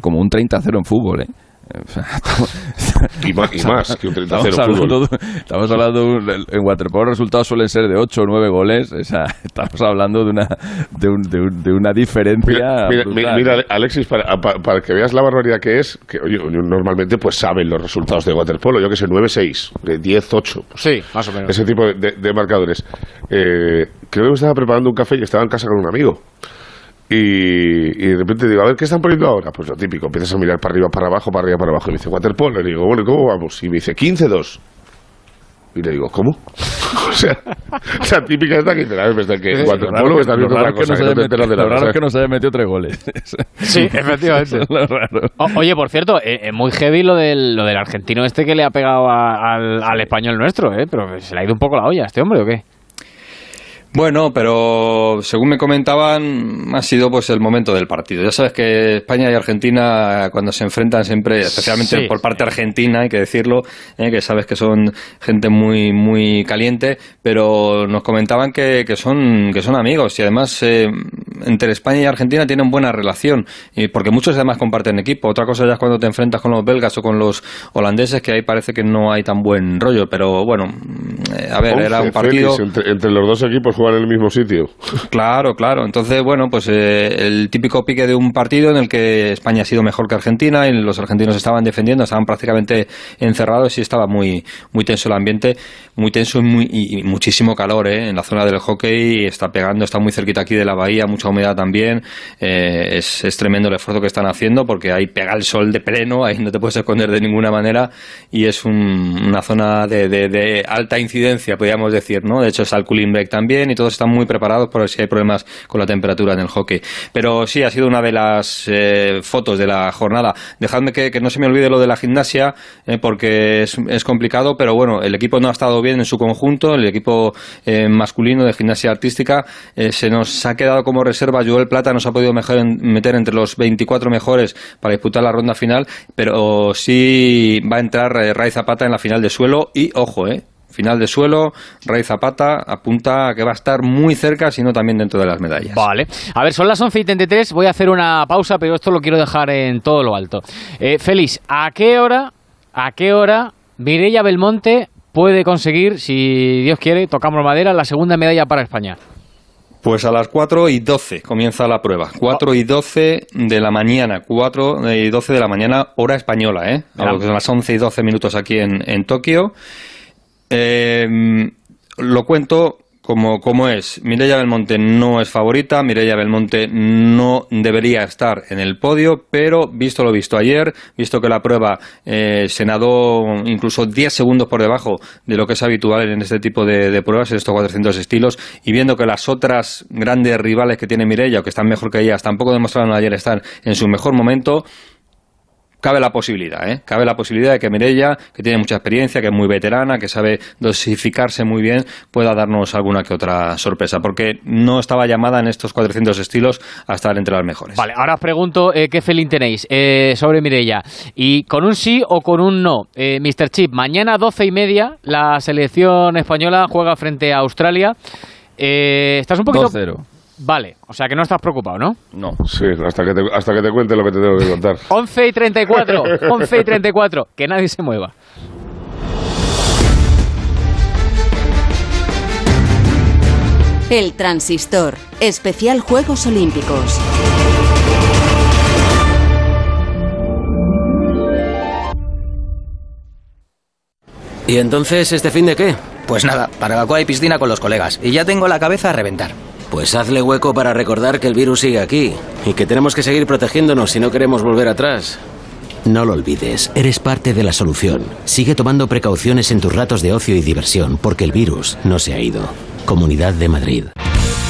como un 30-0 en fútbol, ¿eh? y, más, y más que un 30 estamos hablando, estamos hablando en waterpolo los resultados suelen ser de 8 o 9 goles o sea, estamos hablando de una de, un, de, una diferencia mira, Alexis para, para, que veas la barbaridad que es que oye, normalmente pues saben los resultados de waterpolo yo que sé 9-6 10-8 sí más o menos. Ese tipo de, marcadores. Eh, creo que estaba preparando un café y estaba en casa con un amigo y, de repente digo, a ver, ¿qué están poniendo ahora? Pues lo típico, empiezas a mirar para arriba, para abajo, para arriba, para abajo. Y me dice, waterpolo. Y le digo, bueno, ¿cómo vamos? Y me dice, 15-2. Y le digo, ¿cómo? o sea, la típica esta que te la ves que en waterpolo que está viendo otra cosa. Que no que no lo raro es que no se haya metido tres goles. sí, efectivamente. oye, por cierto, es eh, eh, muy heavy lo del, lo del argentino este que le ha pegado al, al español nuestro, ¿eh? Pero se le ha ido un poco la olla a este hombre, ¿o qué? Bueno, pero según me comentaban, ha sido pues el momento del partido. Ya sabes que España y Argentina cuando se enfrentan siempre, especialmente por parte argentina, hay que decirlo, eh, que sabes que son gente muy muy caliente, pero nos comentaban que, que son que son amigos y además eh, entre España y Argentina tienen buena relación, y porque muchos además comparten equipo. Otra cosa ya es cuando te enfrentas con los belgas o con los holandeses que ahí parece que no hay tan buen rollo, pero bueno, eh, a ver, era un partido entre los dos equipos en el mismo sitio. Claro, claro. Entonces, bueno, pues eh, el típico pique de un partido en el que España ha sido mejor que Argentina y los argentinos estaban defendiendo, estaban prácticamente encerrados y estaba muy, muy tenso el ambiente, muy tenso y, muy, y muchísimo calor ¿eh? en la zona del hockey, está pegando, está muy cerquita aquí de la bahía, mucha humedad también. Eh, es, es, tremendo el esfuerzo que están haciendo porque ahí pega el sol de pleno, ahí no te puedes esconder de ninguna manera y es una zona de, de, alta incidencia, podríamos decir, ¿no? De hecho, está el cooling break también y todos están muy preparados por si hay problemas con la temperatura en el hockey. Pero sí, ha sido una de las eh, fotos de la jornada. Dejadme que, no se me olvide lo de la gimnasia, eh, porque es, es, complicado, pero bueno, el equipo no ha estado bien en su conjunto, el equipo eh, masculino de gimnasia artística se nos ha quedado como reserva. Joel Plata nos ha podido mejor meter entre los 24 mejores para disputar la ronda final, pero sí va a entrar Ray Zapata en la final de suelo y, ojo, eh, final de suelo, Ray Zapata apunta a que va a estar muy cerca, sino también dentro de las medallas. Vale. A ver, son las 11 y 33, voy a hacer una pausa, pero esto lo quiero dejar en todo lo alto. Eh, Félix, ¿a qué hora, a qué hora Mireia Belmonte puede conseguir, si Dios quiere, tocamos madera, la segunda medalla para España? Pues a las 4 y 12 comienza la prueba. 4 y 12 de la mañana. 4 y 12 de la mañana, hora española, ¿eh? A las 11 y 12 minutos aquí en, en Tokio. Eh, lo cuento como, como es. Mireia Belmonte no es favorita, Mireia Belmonte no debería estar en el podio, pero visto lo visto ayer, visto que la prueba eh, se nadó incluso 10 segundos por debajo de lo que es habitual en este tipo de, pruebas, en estos 400 estilos, y viendo que las otras grandes rivales que tiene Mireia, o que están mejor que ellas, tampoco demostraron ayer estar en su mejor momento, cabe la posibilidad, ¿eh? Cabe la posibilidad de que Mirella, que tiene mucha experiencia, que es muy veterana, que sabe dosificarse muy bien, pueda darnos alguna que otra sorpresa, porque no estaba llamada en estos 400 estilos a estar entre las mejores. Vale, ahora os pregunto eh, qué felín tenéis eh, sobre Mirella. Y con un sí o con un no. Eh, Mr. Chip, mañana 12 y media la selección española juega frente a Australia. Eh, ¿Estás un poquito...? 2-0. Vale, o sea que no estás preocupado, ¿no? No. Sí, hasta que, te, hasta que te cuente lo que te tengo que contar. 11 y 34, 11 y 34, que nadie se mueva. El transistor, especial Juegos Olímpicos. ¿Y entonces este fin de qué? Pues nada, barbacoa y piscina con los colegas. Y ya tengo la cabeza a reventar. Pues hazle hueco para recordar que el virus sigue aquí y que tenemos que seguir protegiéndonos si no queremos volver atrás. No lo olvides, eres parte de la solución. Sigue tomando precauciones en tus ratos de ocio y diversión porque el virus no se ha ido. Comunidad de Madrid.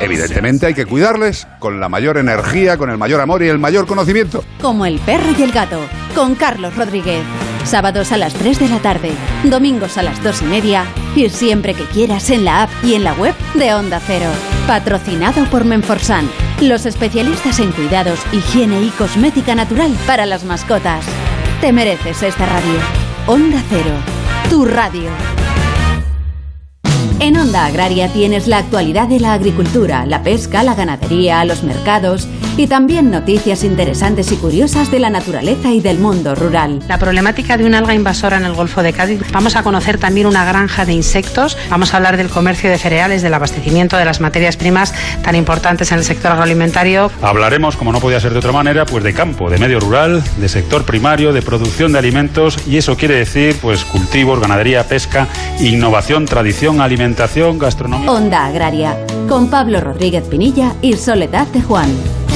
Evidentemente hay que cuidarles con la mayor energía, con el mayor amor y el mayor conocimiento. Como el perro y el gato, con Carlos Rodríguez. Sábados a las 3 de la tarde, domingos a las 2 y media y siempre que quieras en la app y en la web de Onda Cero. Patrocinado por Menforsan, los especialistas en cuidados, higiene y cosmética natural para las mascotas. Te mereces esta radio. Onda Cero, tu radio. En Onda Agraria tienes la actualidad de la agricultura, la pesca, la ganadería, los mercados y también noticias interesantes y curiosas de la naturaleza y del mundo rural. La problemática de una alga invasora en el Golfo de Cádiz. Vamos a conocer también una granja de insectos. Vamos a hablar del comercio de cereales, del abastecimiento de las materias primas tan importantes en el sector agroalimentario. Hablaremos, como no podía ser de otra manera, pues de campo, de medio rural, de sector primario, de producción de alimentos y eso quiere decir pues cultivos, ganadería, pesca, innovación, tradición, alimentación. Onda Agraria, con Pablo Rodríguez Pinilla y Soledad de Juan.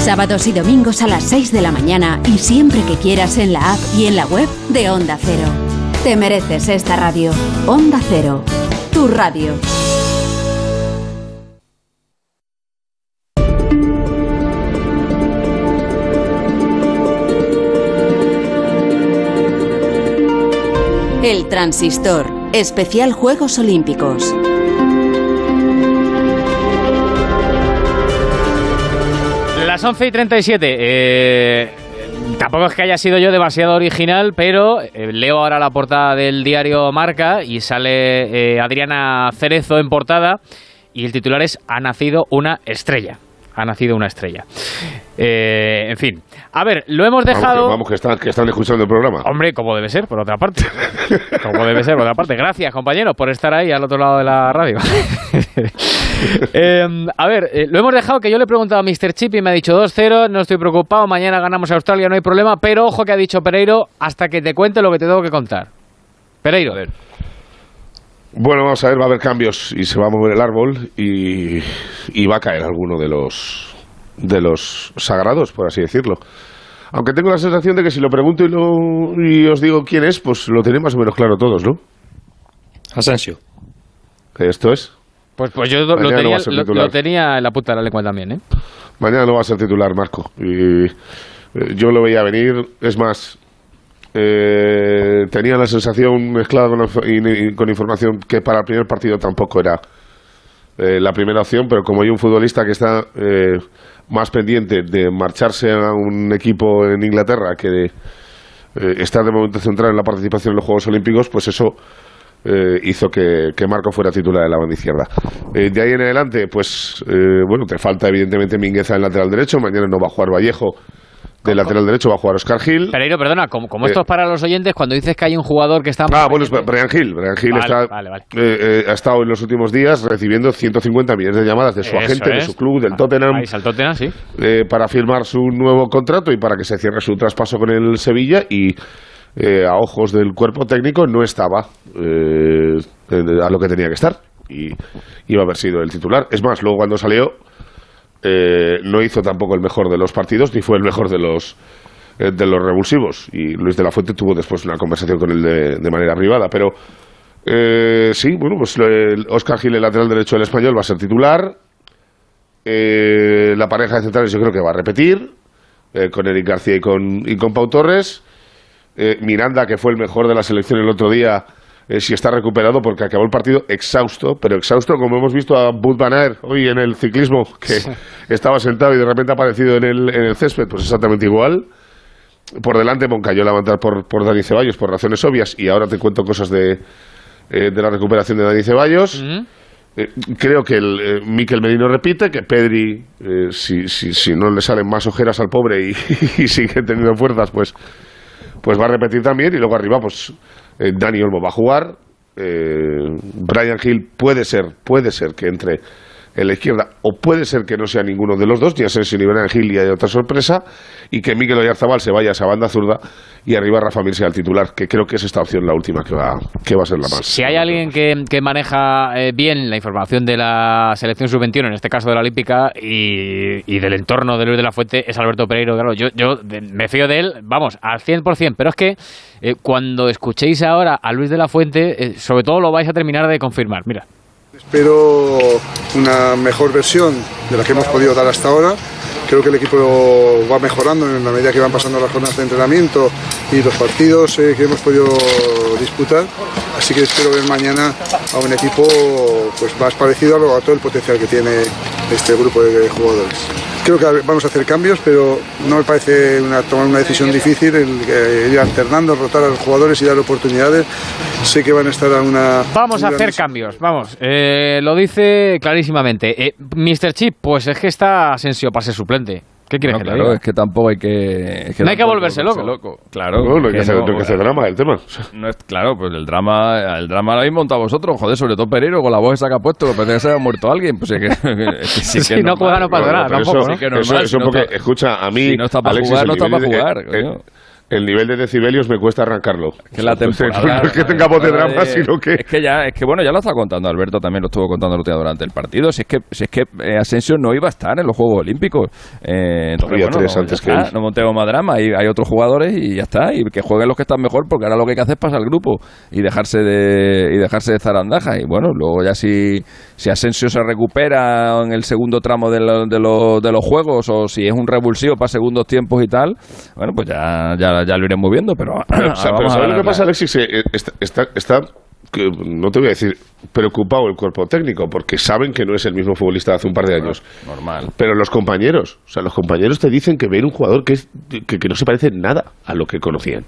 Sábados y domingos a las 6 de la mañana y siempre que quieras en la app y en la web de Onda Cero. Te mereces esta radio. Onda Cero, tu radio. El transistor, especial Juegos Olímpicos. Las 11 y 37. Eh, tampoco es que haya sido yo demasiado original, pero eh, leo ahora la portada del diario Marca y sale eh, Adriana Cerezo en portada y el titular es Ha nacido una estrella. Ha nacido una estrella. Eh, en fin. A ver, lo hemos dejado... Vamos, que, vamos, que están, que están escuchando el programa. Hombre, como debe ser, por otra parte. como debe ser, por otra parte. Gracias, compañeros, por estar ahí al otro lado de la radio. Eh, a ver, eh, lo hemos dejado que yo le he preguntado a Mr. Chip y me ha dicho 2-0, no estoy preocupado, mañana ganamos a Australia, no hay problema, pero ojo que ha dicho Pereiro, hasta que te cuente lo que te tengo que contar. Pereiro. Bueno, vamos a ver, va a haber cambios y se va a mover el árbol y, y va a caer alguno de los de los sagrados, por así decirlo. Aunque tengo la sensación de que si lo pregunto y, lo, y os digo quién es, pues lo tenéis más o menos claro todos, ¿no? Asensio. Esto es. Pues, pues yo lo no tenía, lo- tenía en la puta de la lengua también, ¿eh? Mañana no va a ser titular, Marco. Y eh, yo lo veía venir. Es más, eh, tenía la sensación mezclada con, y con información que para el primer partido tampoco era eh, la primera opción, pero como hay un futbolista que está eh, más pendiente de marcharse a un equipo en Inglaterra que de eh, estar de momento centrado en la participación en los Juegos Olímpicos, pues eso eh, hizo que, que Marco fuera titular de la banda izquierda. Eh, de ahí en adelante, pues eh, bueno, te falta evidentemente Mingueza en lateral derecho, mañana no va a jugar Vallejo de lateral derecho, va a jugar Oscar Gil. Pereiro, perdona, como, como Eh, esto es para los oyentes, cuando dices que hay un jugador que está... Ah, bueno, es Brian Hill. Brian Hill Vale, está, vale, vale. eh, eh, ha estado en los últimos días recibiendo 150 millones de llamadas de su Eso agente, de es. su club, del Tottenham, Ahí al Tottenham, sí. eh, para firmar su nuevo contrato y para que se cierre su traspaso con el Sevilla y eh, a ojos del cuerpo técnico no estaba eh, a lo que tenía que estar y iba a haber sido el titular. Es más, luego cuando salió eh, no hizo tampoco el mejor de los partidos ni fue el mejor de los eh, de los revulsivos y Luis de la Fuente tuvo después una conversación con él de, de manera privada, pero eh, sí, bueno, pues el Oscar Gil, el lateral derecho del español, va a ser titular. Eh, la pareja de centrales yo creo que va a repetir eh, con Eric García y con, y con Pau Torres. Eh, Miranda, que fue el mejor de la selección el otro día, eh, si está recuperado porque acabó el partido exhausto, pero exhausto como hemos visto a Bud Van Aert hoy en el ciclismo, que estaba sentado y de repente ha aparecido en el, en el césped, pues exactamente igual. Por delante Moncayola va a entrar por, por Dani Ceballos por razones obvias y ahora te cuento cosas de, eh, de la recuperación de Dani Ceballos. Eh, creo que el eh, Miquel Medino repite, que Pedri, si, si, si no le salen más ojeras al pobre y, y sigue teniendo fuerzas, pues, pues va a repetir también. Y luego arriba, pues eh, Dani Olmo va a jugar. Eh, Brian Hill puede ser, puede ser que entre en la izquierda, o puede ser que no sea ninguno de los dos, ya sé si ni Brian Hill y hay otra sorpresa, y que Miquel Oyarzabal se vaya a esa banda zurda y arriba Rafa Mir sea el titular, que creo que es esta opción la última que va, que va a ser la más. Si hay alguien que, maneja eh, bien la información de la selección sub-21, en este caso de la Olímpica, y, del entorno de Luis de la Fuente, es Alberto Pereiro. Claro, yo, yo me fío de él, vamos, al 100%, pero es que eh, cuando escuchéis ahora a Luis de la Fuente, eh, sobre todo lo vais a terminar de confirmar. Mira. Espero una mejor versión de la que hemos podido dar hasta ahora. Creo que el equipo va mejorando en la medida que van pasando las jornadas de entrenamiento y los partidos eh, que hemos podido disputar. Así que espero ver mañana a un equipo pues, más parecido a, lo- a todo el potencial que tiene este grupo de jugadores. Creo que vamos a hacer cambios, pero no me parece una- tomar una decisión difícil el eh, ir alternando, rotar a los jugadores y dar oportunidades. Sé que van a estar a una... Vamos a hacer cambios, vamos. eh, lo dice clarísimamente. Eh, Mr. Chip, pues es que está Asensio para ser suplente. ¿Qué quieres No, que claro, diga? es que tampoco hay que... es No hay que volverse loco. Claro. No, no hay que hacer- no hay que hacer drama del tema. No es, claro, pues el drama, el drama lo habéis montado vosotros, joder, sobre todo Pereiro, con la voz esa que ha puesto, que parece que se haya muerto alguien. Pues es que, sí Si no juega no pasa nada, tampoco, escucha, a mí, si no está para Alexis, jugar, no está para jugar, eh, coño. El nivel de decibelios me cuesta arrancarlo. que la Entonces, temporada no es que tenga voz de drama, sino que... es que ya es que bueno ya lo está contando Alberto también lo estuvo contando el otro día durante el partido. Si es que si es que eh, Asensio no iba a estar en los Juegos Olímpicos. Eh, entonces, bueno, no, antes ya que está, él. no montemos más drama. Hay, hay otros jugadores y ya está y que jueguen los que están mejor porque ahora lo que hay que hacer es pasar el grupo y dejarse de y dejarse de zarandajas y bueno luego ya si si Asensio se recupera en el segundo tramo de, lo- de, los- de los juegos o si es un revulsivo para segundos tiempos y tal bueno pues ya ya, ya lo iremos viendo pero, O sea, ¿sabes lo que pasa, Alexis? Eh, Está, está, está, no te voy a decir preocupado el cuerpo técnico, porque saben que no es el mismo futbolista de hace un par de años. normal Pero los compañeros, o sea, los compañeros te dicen que ven un jugador que, es, que, que no se parece nada a lo que conocían.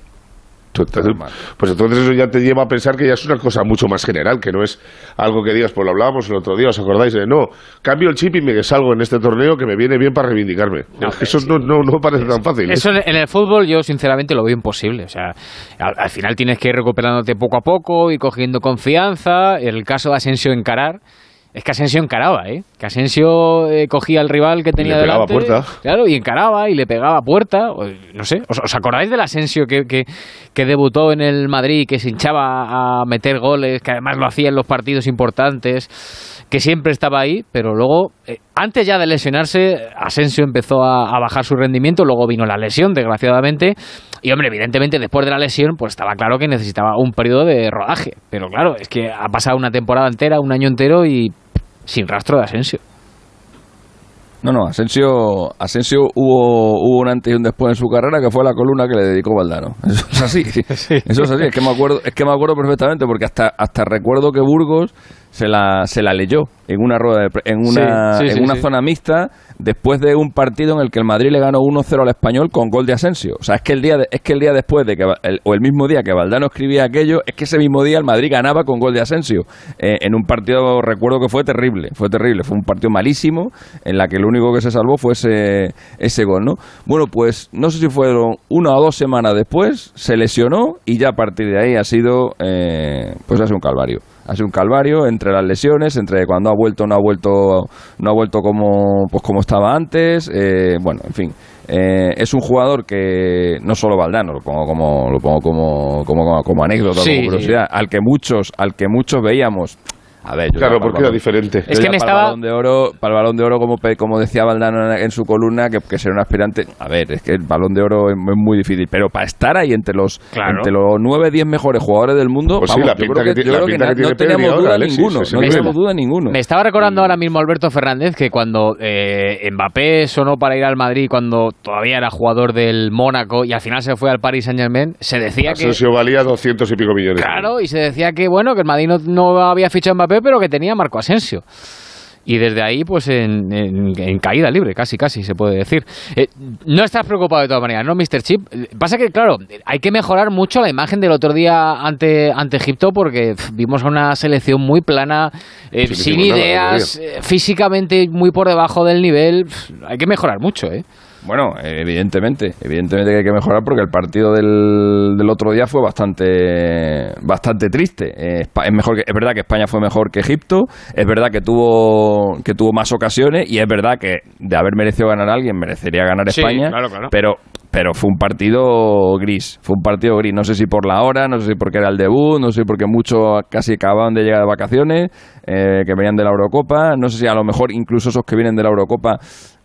Entonces, pues entonces eso ya te lleva a pensar que ya es una cosa mucho más general, que no es algo que digas, pues lo hablábamos el otro día, ¿os acordáis? De, no, cambio el chip y me salgo en este torneo que me viene bien para reivindicarme. Que eso no, no, no parece tan fácil. ¿eh? Eso en el fútbol yo sinceramente lo veo imposible. O sea, al, al final tienes que ir recuperándote poco a poco y cogiendo confianza. En el caso de Asensio encarar, es que Asensio encaraba, ¿eh? Que Asensio eh, cogía al rival que tenía le pegaba delante. puerta. Claro, y encaraba y le pegaba a puerta. o, no sé, ¿os, os acordáis del Asensio que, que, que debutó en el Madrid, que se hinchaba a meter goles, que además lo hacía en los partidos importantes? Que siempre estaba ahí, pero luego, eh, antes ya de lesionarse, Asensio empezó a, a bajar su rendimiento, luego vino la lesión, desgraciadamente, y hombre, evidentemente después de la lesión, pues estaba claro que necesitaba un periodo de rodaje, pero claro, es que ha pasado una temporada entera, un año entero y sin rastro de Asensio. No, no, Asensio, Asensio hubo, hubo un antes y un después en su carrera que fue la columna que le dedicó Valdano. Eso es así. Eso es así, es que me acuerdo, es que me acuerdo perfectamente porque hasta, hasta recuerdo que Burgos se la, se la leyó en una rueda de pre- en una, Sí, sí, en una zona mixta después de un partido en el que el Madrid le ganó 1-0 al español con gol de Asensio. O sea, es que el día de- es que el día después de que el- o el mismo día que Valdano escribía aquello, es que ese mismo día el Madrid ganaba con gol de Asensio. Eh, en un partido recuerdo que fue terrible, fue terrible, fue un partido malísimo en la que lo único que se salvó fue ese, ese gol, ¿no? Bueno, pues no sé si fueron una o dos semanas después, se lesionó y ya a partir de ahí ha sido, eh, pues ha sido un calvario. Ha sido un calvario entre las lesiones, entre cuando ha vuelto, no ha vuelto, no ha vuelto como, pues como estaba antes, eh, bueno, en fin. Eh, es un jugador que no solo Valdano, lo pongo como, lo pongo como, como, como anécdota, Sí, como curiosidad, al que muchos, al que muchos veíamos. A ver, yo Claro, porque era diferente. yo ya para el balón de oro, para el balón de oro, como, pe- como decía Valdano en, su columna, que, que ser un aspirante. A ver, es que el balón de oro es, es muy difícil, pero para estar ahí entre los Claro. entre los 9, 10 mejores jugadores del mundo, Pues sí, vamos, la yo pinta creo que que, tiene- yo la creo que pinta na- que tiene no tenemos ahora, duda Alexis, ninguno. No tenemos duda ninguno. Me estaba recordando ahora mismo Alberto Fernández que cuando eh, Mbappé sonó para ir al Madrid, cuando todavía era jugador del Mónaco y al final se fue al Paris Saint Germain, se decía que. Asensio valía 200 y pico millones. Claro, y se decía que bueno, que el Madrid no, no había fichado a Mbappé, pero que tenía Marco Asensio. Y desde ahí, pues en, en- en caída libre, casi, casi se puede decir. Eh, no estás preocupado de todas maneras, ¿no, Mr. Chip? Pasa que, claro, hay que mejorar mucho la imagen del otro día ante, ante Egipto porque vimos a una selección muy plana, eh, Sí, sin nada, ideas, eh, físicamente muy por debajo del nivel. Hay que mejorar mucho, ¿eh? Bueno, evidentemente, evidentemente que hay que mejorar porque el partido del, del otro día fue bastante bastante triste. Eh, es mejor que, es verdad que España fue mejor que Egipto, es verdad que tuvo que tuvo más ocasiones y es verdad que de haber merecido ganar a alguien merecería ganar Sí, España, claro, claro. pero pero fue un partido gris, fue un partido gris, no sé si por la hora, no sé si porque era el debut, no sé si porque muchos casi acababan de llegar de vacaciones, eh, que venían de la Eurocopa, no sé si a lo mejor incluso esos que vienen de la Eurocopa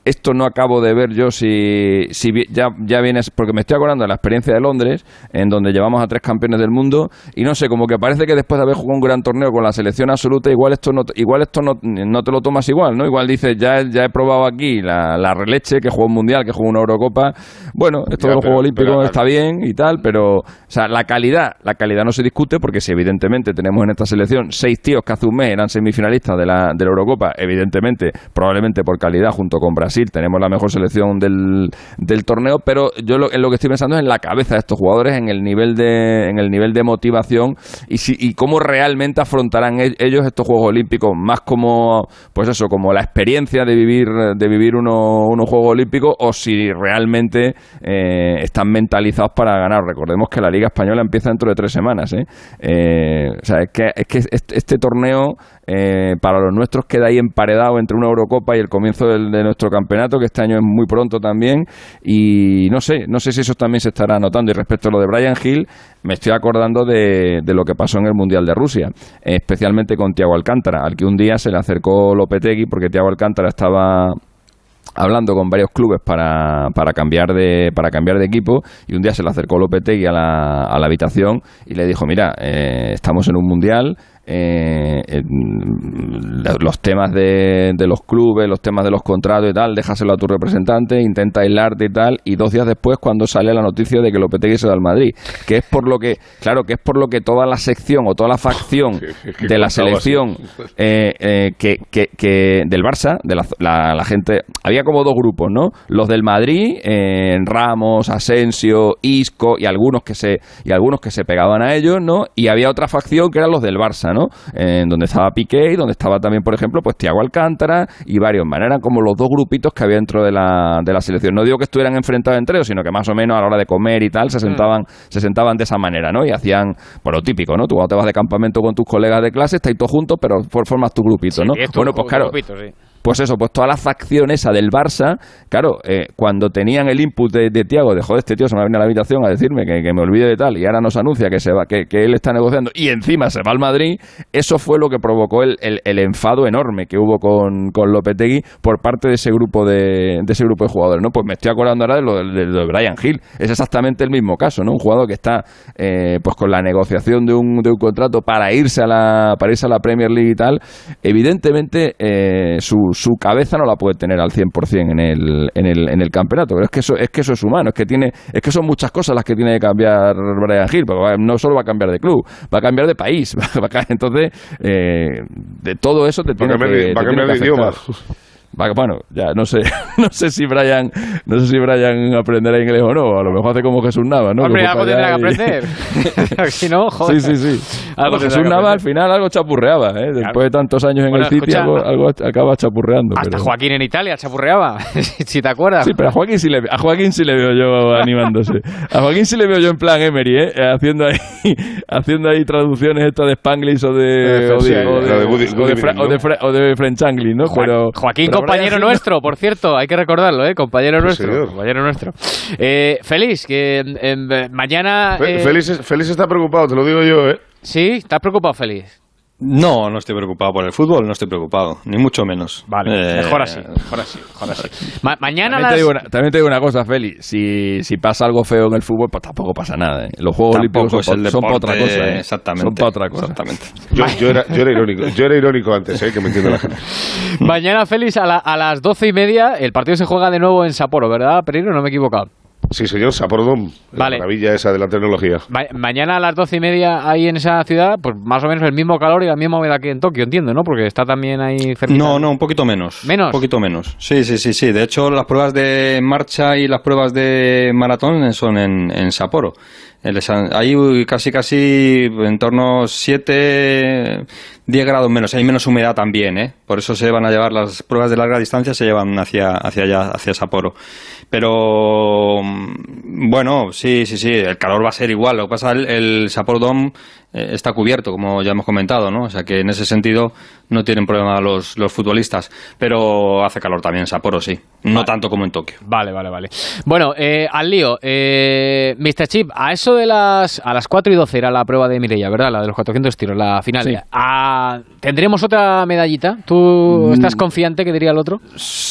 esto no acabo de ver yo si, si ya, ya vienes, porque me estoy acordando de la experiencia de Londres, en donde llevamos a tres campeones del mundo, y no sé, como que parece que después de haber jugado un gran torneo con la selección absoluta, igual esto no, igual esto no, no te lo tomas igual, ¿no? Igual dices, ya, ya he probado aquí la, la releche, que juego un mundial, que juego una Eurocopa, bueno, esto de los Juegos Olímpicos está bien y tal, pero, o sea, la calidad, la calidad no se discute, porque si evidentemente tenemos en esta selección seis tíos que hace un mes eran semifinalistas de la, de la Eurocopa, evidentemente, probablemente por calidad, junto con Brasil, tenemos la mejor selección del, del torneo, pero yo lo, en lo que estoy pensando es en la cabeza de estos jugadores, en el nivel de, en el nivel de motivación y, si, y cómo realmente afrontarán e- ellos estos Juegos Olímpicos, más como, pues eso, como la experiencia de vivir, de vivir uno- unos Juegos Olímpicos o si realmente eh, están mentalizados para ganar. Recordemos que la Liga Española empieza dentro de tres semanas. ¿eh? Eh, o sea, es que, es que este, este torneo eh, para los nuestros queda ahí emparedado entre una Eurocopa y el comienzo del- de nuestro campeonato, que este año es muy pronto también. Y no sé, no sé si eso también se estará notando. Y respecto a lo de Brian Hill, me estoy acordando de, lo que pasó en el Mundial de Rusia, especialmente con Tiago Alcántara, al que un día se le acercó Lopetegui porque Tiago Alcántara estaba hablando con varios clubes para, para cambiar de para cambiar de equipo y un día se le acercó Lopetegui a la, a la habitación y le dijo mira eh, estamos en un mundial eh, en- los temas de, de los clubes, los temas de los contratos y tal, déjaselo a tu representante, intenta aislarte y tal, y dos días después cuando sale la noticia de que Lopetegui se da al Madrid, que es por lo que, claro, que es por lo que toda la sección o toda la facción de la selección eh, eh, que, que, que del Barça, de la, la- la gente, había como dos grupos, ¿no? Los del Madrid, eh, Ramos, Asensio, Isco y algunos que se y algunos que se pegaban a ellos, ¿no? Y había otra facción que eran los del Barça, ¿no? En donde estaba Piqué y donde estaba también, por ejemplo, pues Thiago Alcántara y varios más. Eran como los dos grupitos que había dentro de la, de la selección. No digo que estuvieran enfrentados entre ellos, sino que más o menos a la hora de comer y tal se sentaban, se sentaban de esa manera, ¿no? Y hacían, pues lo típico, ¿no? Tú cuando te vas de campamento con tus colegas de clase, estáis todos juntos, pero for- formas tu grupito, ¿no? Bueno, pues claro, grupito, sí. Pues eso, pues toda la facción esa del Barça, claro, eh, cuando tenían el input de, de Tiago, de joder, este tío se me ha venido a la habitación a decirme que, me olvide de tal, y ahora nos anuncia que se va, que, que él está negociando, y encima se va al Madrid, eso fue lo que provocó el, el- enfado enorme que hubo con, con Lopetegui por parte de ese grupo de, de ese grupo de jugadores, ¿no? Pues me estoy acordando ahora de lo de, de Brian Hill, es exactamente el mismo caso, ¿no? Un jugador que está eh, pues con la negociación de un, de un contrato para irse a la, para irse a la Premier League y tal, evidentemente eh, su, su cabeza no la puede tener al 100% en el, en el, en el campeonato, pero es que eso es que eso es humano, es que tiene es que son muchas cosas las que tiene que cambiar Brian Hill, porque no solo va a cambiar de club, va a cambiar de país, va a entonces eh, de todo eso te Va tiene que, va a cambiar de idioma. Bueno, ya no sé, no sé si Brian, no sé si Brian aprenderá inglés o no. A lo mejor hace como Jesús Nava, ¿no? Hombre, algo tendrá que aprender. si no, joder. Sí, sí, sí. Algo Jesús Nava al final algo chapurreaba, ¿eh? Después de tantos años en Bueno, el City, escucha, algo, algo acaba chapurreando. Hasta pero- Joaquín en Italia chapurreaba, si te acuerdas. Sí, pero a Joaquín sí le, a Joaquín sí le veo yo animándose. A Joaquín sí le veo yo en plan Emery, ¿eh? Haciendo ahí, haciendo ahí traducciones estas de Spanglish o de, o de, o de- o de o de French Anglish, ¿no? Joa- Pero, Joaquín pero compañero nuestro, por cierto, hay que recordarlo, ¿eh? Compañero nuestro. señor. Compañero nuestro. Eh, Félix, que em, mañana. Fe- eh, Félix está preocupado, te lo digo yo, ¿eh? Sí, ¿estás preocupado, Félix? No, no estoy preocupado por el fútbol, no estoy preocupado, ni mucho menos. Vale, Eh, mejor así, mejor así, mejor así. Ma- mañana También las... te, digo una, también te digo una cosa, Félix. Si, si pasa algo feo en el fútbol, pues tampoco pasa nada. ¿eh? Los Juegos Tampoco Olímpicos son, para otra cosa. ¿eh? exactamente, Son para otra cosa. Exactamente. Yo, yo era, yo era irónico, yo era irónico antes, ¿eh? Que me entiende la gente. Mañana, Félix, a, la- a las doce y media, el partido se juega de nuevo en Sapporo, ¿verdad, Pereiro? No me he equivocado. Sí, señor, Sapordom. Vale. La maravilla esa de la tecnología. Ma- mañana a las doce y media ahí en esa ciudad, pues más o menos el mismo calor y la misma humedad que en Tokio, entiendo, ¿no? Porque está también ahí cerca. No, no, un poquito menos. ¿Menos? Un poquito menos. Sí, sí, sí, sí. De hecho, las pruebas de marcha y las pruebas de maratón son en, en Sapporo. Ahí casi, casi en torno a 7, 10 grados menos. Hay menos humedad también, ¿eh? Por eso se van a llevar las pruebas de larga distancia, se llevan hacia, hacia allá, hacia Sapporo. Pero, mm, bueno, sí, sí, sí, el calor va a ser igual. Lo que pasa, el, el Sapporo Dome eh, está cubierto, como ya hemos comentado, ¿no? O sea que en ese sentido no tienen problema los, los futbolistas. Pero hace calor también en Sapporo, sí. No tanto como en Tokio. Vale, vale, vale. Bueno, eh, al lío. Eh, Mr. Chip, a eso de las a las 4 y 12 era la prueba de Mireia, ¿verdad? La de los 400 tiros, la final. Sí. Ah, ¿Tendremos otra medallita? ¿Tú Mm. estás confiante que diría el otro?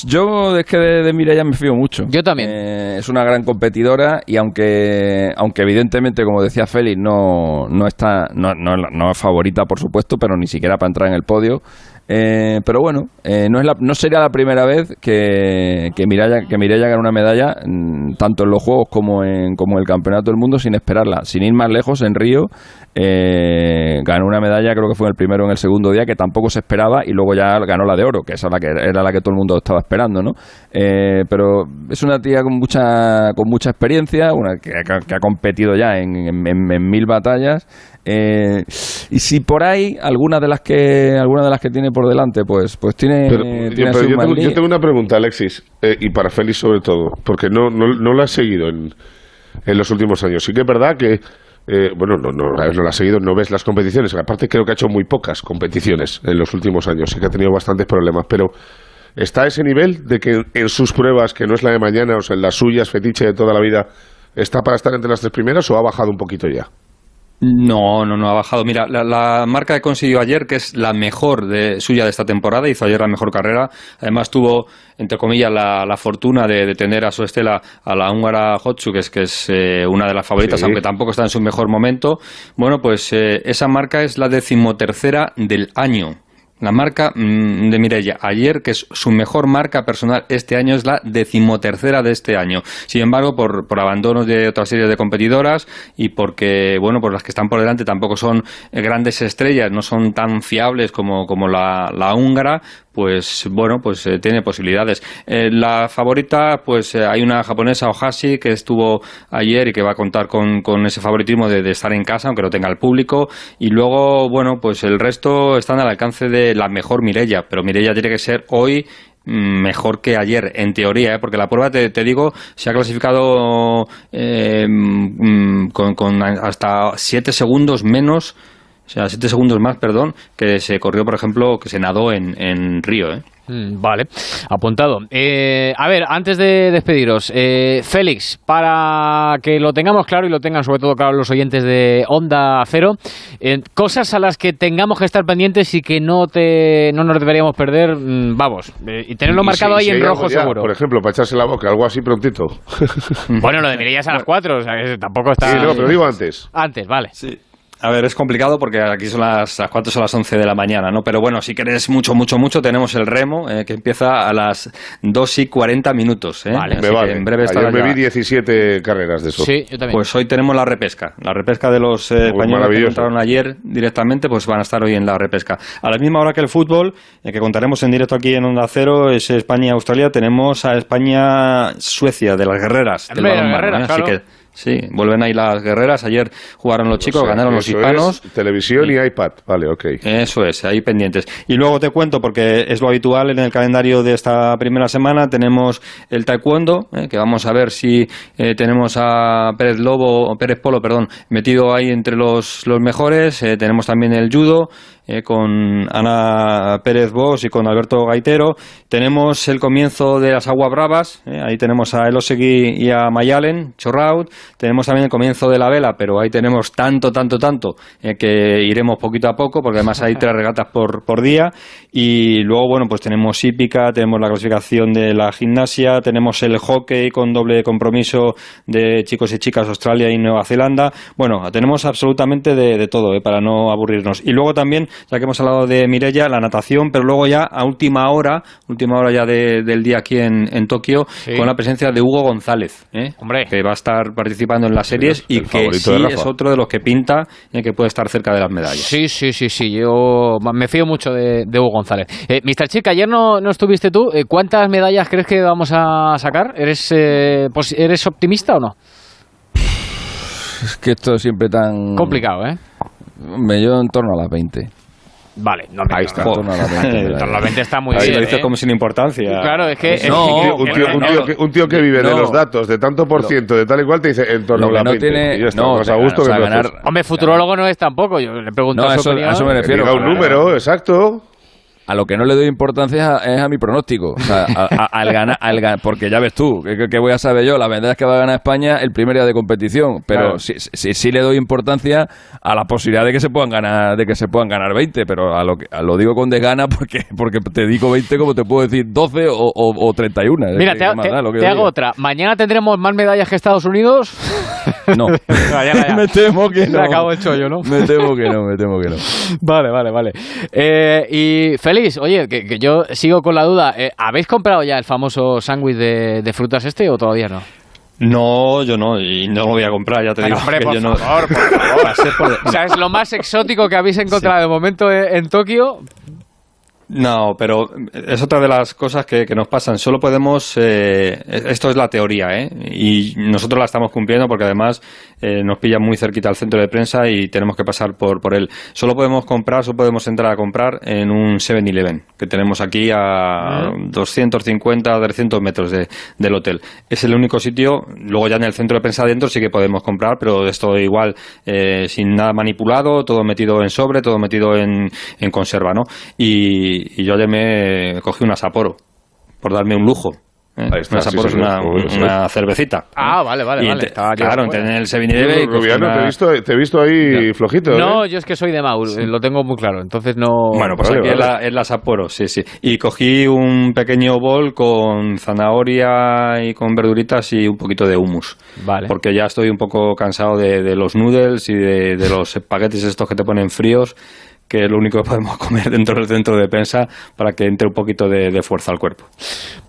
Yo es que de, de Mireia me fío mucho. Yo también. Eh, es una gran competidora y aunque aunque evidentemente, como decía Félix, no, no está no, no, no es favorita, por supuesto, pero ni siquiera para entrar en el podio. Eh, pero bueno, eh, no, es la- no sería la primera vez que, que Mireia, que Mireia gana una medalla, mm, tanto en los Juegos como en, como en el Campeonato del Mundo, sin esperarla. Sin ir más lejos, en Río eh, ganó una medalla, creo que fue en el primero o en el segundo día, que tampoco se esperaba, y luego ya ganó la de oro, que esa la que, era la que todo el mundo estaba esperando, ¿no? Eh, pero es una tía con mucha, con mucha experiencia, una que, que ha- competido ya en, en- en- en mil batallas. eh, y si por ahí alguna de las que alguna de las que tiene por delante pues pues tiene, Pero, tiene yo, pero tengo, yo tengo una pregunta, Alexis, eh, y para Félix sobre todo, porque no, no, no la he seguido en, en los últimos años. Sí que es verdad que, eh, bueno, no, no, no la has seguido, no ves las competiciones. Aparte creo que ha hecho muy pocas competiciones en los últimos años, sí que ha tenido bastantes problemas, pero ¿está a ese nivel de que en sus pruebas, que no es la de mañana, o sea, en las suyas, fetiche de toda la vida, está para estar entre las tres primeras o ha bajado un poquito ya? No, no, no ha bajado. Mira, la, la marca que consiguió ayer, que es la mejor de, suya de esta temporada, hizo ayer la mejor carrera. Además tuvo, entre comillas, la, la fortuna de, de tener a su estela a la húngara Hotsu, que es, que es eh, una de las favoritas, Sí. aunque tampoco está en su mejor momento. Bueno, pues eh, esa marca es la decimotercera del año. La marca mm, de Mireia ayer, que es su mejor marca personal este año, es la decimotercera de este año. Sin embargo, por, por abandonos de otra serie de competidoras y porque, bueno, pues las que están por delante tampoco son grandes estrellas, no son tan fiables como, como la, la húngara, pues bueno, pues eh, tiene posibilidades. Eh, la favorita, pues eh, hay una japonesa, Ohashi, que estuvo ayer y que va a contar con, con ese favoritismo de, estar en casa, aunque no tenga el público. Y luego, bueno, pues el resto están al alcance de la mejor Mirella, pero Mirella tiene que ser hoy mm, mejor que ayer, en teoría, ¿eh? porque la prueba, te, te digo, se ha clasificado eh, mm, con, con hasta 7 segundos menos, o sea, 7 segundos más, perdón, que se corrió, por ejemplo, que se nadó en, en Río. ¿eh? Mm, Vale, apuntado. Eh, a ver, antes de despediros, eh, Félix, para que lo tengamos claro y lo tengan sobre todo claro los oyentes de Onda Cero, eh, cosas a las que tengamos que estar pendientes y que no te no nos deberíamos perder, mm, vamos, eh, y tenerlo Y marcado si- ahí si en rojo ya, seguro. Por ejemplo, para echarse la boca, algo así prontito. Bueno, lo de Mireia es a las 4, o sea, que tampoco está... Sí, no, pero digo antes. Antes, vale. Sí. A ver, es complicado porque aquí son las, las 4 son las 11 de la mañana, ¿no? Pero bueno, si querés mucho, mucho, mucho, tenemos el remo eh, que empieza a las 2 y 40 minutos. ¿eh? Vale, Así me vale. en breve Ayer me vi 17 carreras de eso. Pues hoy tenemos la repesca. La repesca de los eh, españoles que entraron ayer directamente, pues van a estar hoy en la repesca. A la misma hora que el fútbol, eh, que contaremos en directo aquí en Onda Cero, es España-Australia, tenemos a España-Suecia, de las guerreras. del balonmano, guerreras, ¿eh? Así claro. que Sí, vuelven ahí las guerreras. Ayer jugaron los chicos, O sea, ganaron los hispanos. es televisión y iPad. Vale, ok. Eso es, ahí pendientes. Y luego te cuento, porque es lo habitual en el calendario de esta primera semana, tenemos el taekwondo, eh, que vamos a ver si eh, tenemos a Pérez Lobo, o Pérez Polo, perdón, metido ahí entre los, los mejores. Eh, tenemos también el judo, eh, con Ana Pérez Bosch y con Alberto Gaitero. Tenemos el comienzo de las Aguas Bravas, eh, ahí tenemos a Elosegui y a Mayalen, Chorraut. Tenemos también el comienzo de la vela, pero ahí tenemos tanto, tanto, tanto eh, que iremos poquito a poco, porque además hay tres regatas por, por día. Y luego, bueno, pues tenemos hípica, tenemos la clasificación de la gimnasia, tenemos el hockey con doble compromiso de chicos y chicas Australia y Nueva Zelanda. Bueno, tenemos absolutamente de, de todo, para no aburrirnos. Y luego también, ya que hemos hablado de Mirella, la natación, pero luego ya a última hora, última hora ya de- del día aquí en, en Tokio, con la presencia de Hugo González, ¿eh? que va a estar participando en las series y que sí es otro de los que pinta y que puede estar cerca de las medallas. Sí, sí, sí, sí. Yo me fío mucho de, de Hugo González. Eh, Mr. Chick, ayer no, no estuviste tú. Eh, ¿Cuántas medallas crees que vamos a sacar? ¿Eres, eh, pues, ¿eres optimista o no? Es que esto es siempre tan... Complicado, ¿eh? Me yo en torno a las 20. Vale, no Ahí está. En torno a las 20. En torno a las 20 está muy Ahí bien. lo dice ¿eh? como sin importancia. Claro, es que... es No, un tío, un, tío que, un tío que vive de No. los datos, de tanto por ciento, de tal y cual, te dice en torno a las no 20. tiene- Y está, no, más a gusto o sea, que ganar-. Hombre, futurólogo no es tampoco. Yo le pregunto No, su eso- opinión. a eso me Que refiero. diga un número, exacto. A lo que no le doy importancia es a, es a mi pronóstico. O sea, a- a- al ganar, al gan- porque ya ves tú, que, que voy a saber yo, la verdad es que va a ganar España el primer día de competición, pero Claro. sí, sí, sí le doy importancia a la posibilidad de que se puedan ganar, de que se puedan ganar 20, pero a lo que lo digo con desgana porque porque te digo 20 como te puedo decir 12 o, o, o 31. Es Mira, que te, te- da te hago otra. ¿Mañana tendremos más medallas que Estados Unidos? No. Ya, me temo que no. acabó el chollo, ¿no? Me temo que no, me temo que no. Vale, vale, vale. Eh, y Félix, oye, que, que yo sigo con la duda. eh, ¿Habéis comprado ya el famoso sándwich de, de frutas este o todavía no? No, yo no, y no lo voy a comprar, ya te digo. hombre, que por yo no- favor, por favor. Por- O sea, es lo más exótico que habéis encontrado de momento en, en Tokio. No, pero es otra de las cosas que, que nos pasan. Solo podemos. eh, esto es la teoría, ¿eh? Y nosotros la estamos cumpliendo porque además eh, nos pilla muy cerquita al centro de prensa y tenemos que pasar por, por él. Solo podemos comprar, solo podemos entrar a comprar en un 7-Eleven que tenemos aquí a 250 300 metros de- del hotel. Es el único sitio. Luego, ya en el centro de prensa adentro sí que podemos comprar, pero esto igual eh, sin nada manipulado, todo metido en sobre, todo metido en, en conserva, ¿no? Y, y yo ayer me cogí una Sapporo por darme un lujo. ¿eh? Ahí está, una sí, Sapporo es una, cervecita. Ah, vale, vale, Y vale. te- claro, en el 7-Eleven y cogí Rubiano, una- te he visto, te he visto ahí flojito. ¿eh? No, yo es que soy de Maur, eh, lo tengo muy claro. Entonces no. Bueno, pues Vale, aquí es la, es la Sapporo, sí, sí. Y cogí un pequeño bol con zanahoria y con verduritas y un poquito de hummus. Vale. Porque ya estoy un poco cansado de, de los noodles y de, de los espaguetis estos que te ponen fríos, que es lo único que podemos comer dentro del centro de prensa para que entre un poquito de, de fuerza al cuerpo.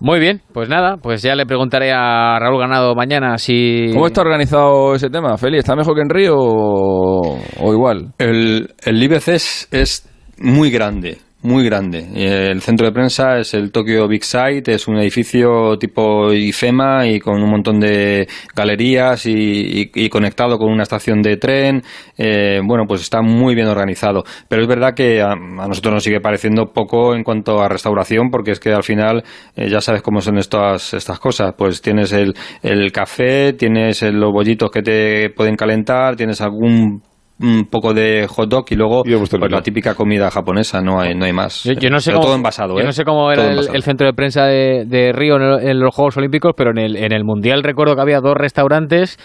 Muy bien, pues nada, pues ya le preguntaré a Raúl Ganado mañana si. ¿Cómo está organizado ese tema, Feli? ¿Está mejor que en Río o, o igual? El, el IBC es, es muy grande, muy grande. Eh, El centro de prensa es el Tokyo Big Site, es un edificio tipo IFEMA y con un montón de galerías y, y- conectado con una estación de tren. Eh, bueno, pues está muy bien organizado. Pero es verdad que a, nosotros nos sigue pareciendo poco en cuanto a restauración, porque es que al final eh, ya sabes cómo son estas, estas cosas. Pues tienes el, el café, tienes los bollitos que te pueden calentar, tienes algún un poco de hot dog y luego pues, la típica comida japonesa, no hay, no hay más. Yo, yo no sé Pero cómo, todo envasado, yo ¿eh? no sé cómo era el, centro de prensa de, de Río en, el- en los Juegos Olímpicos, pero en el, en el Mundial recuerdo que había dos restaurantes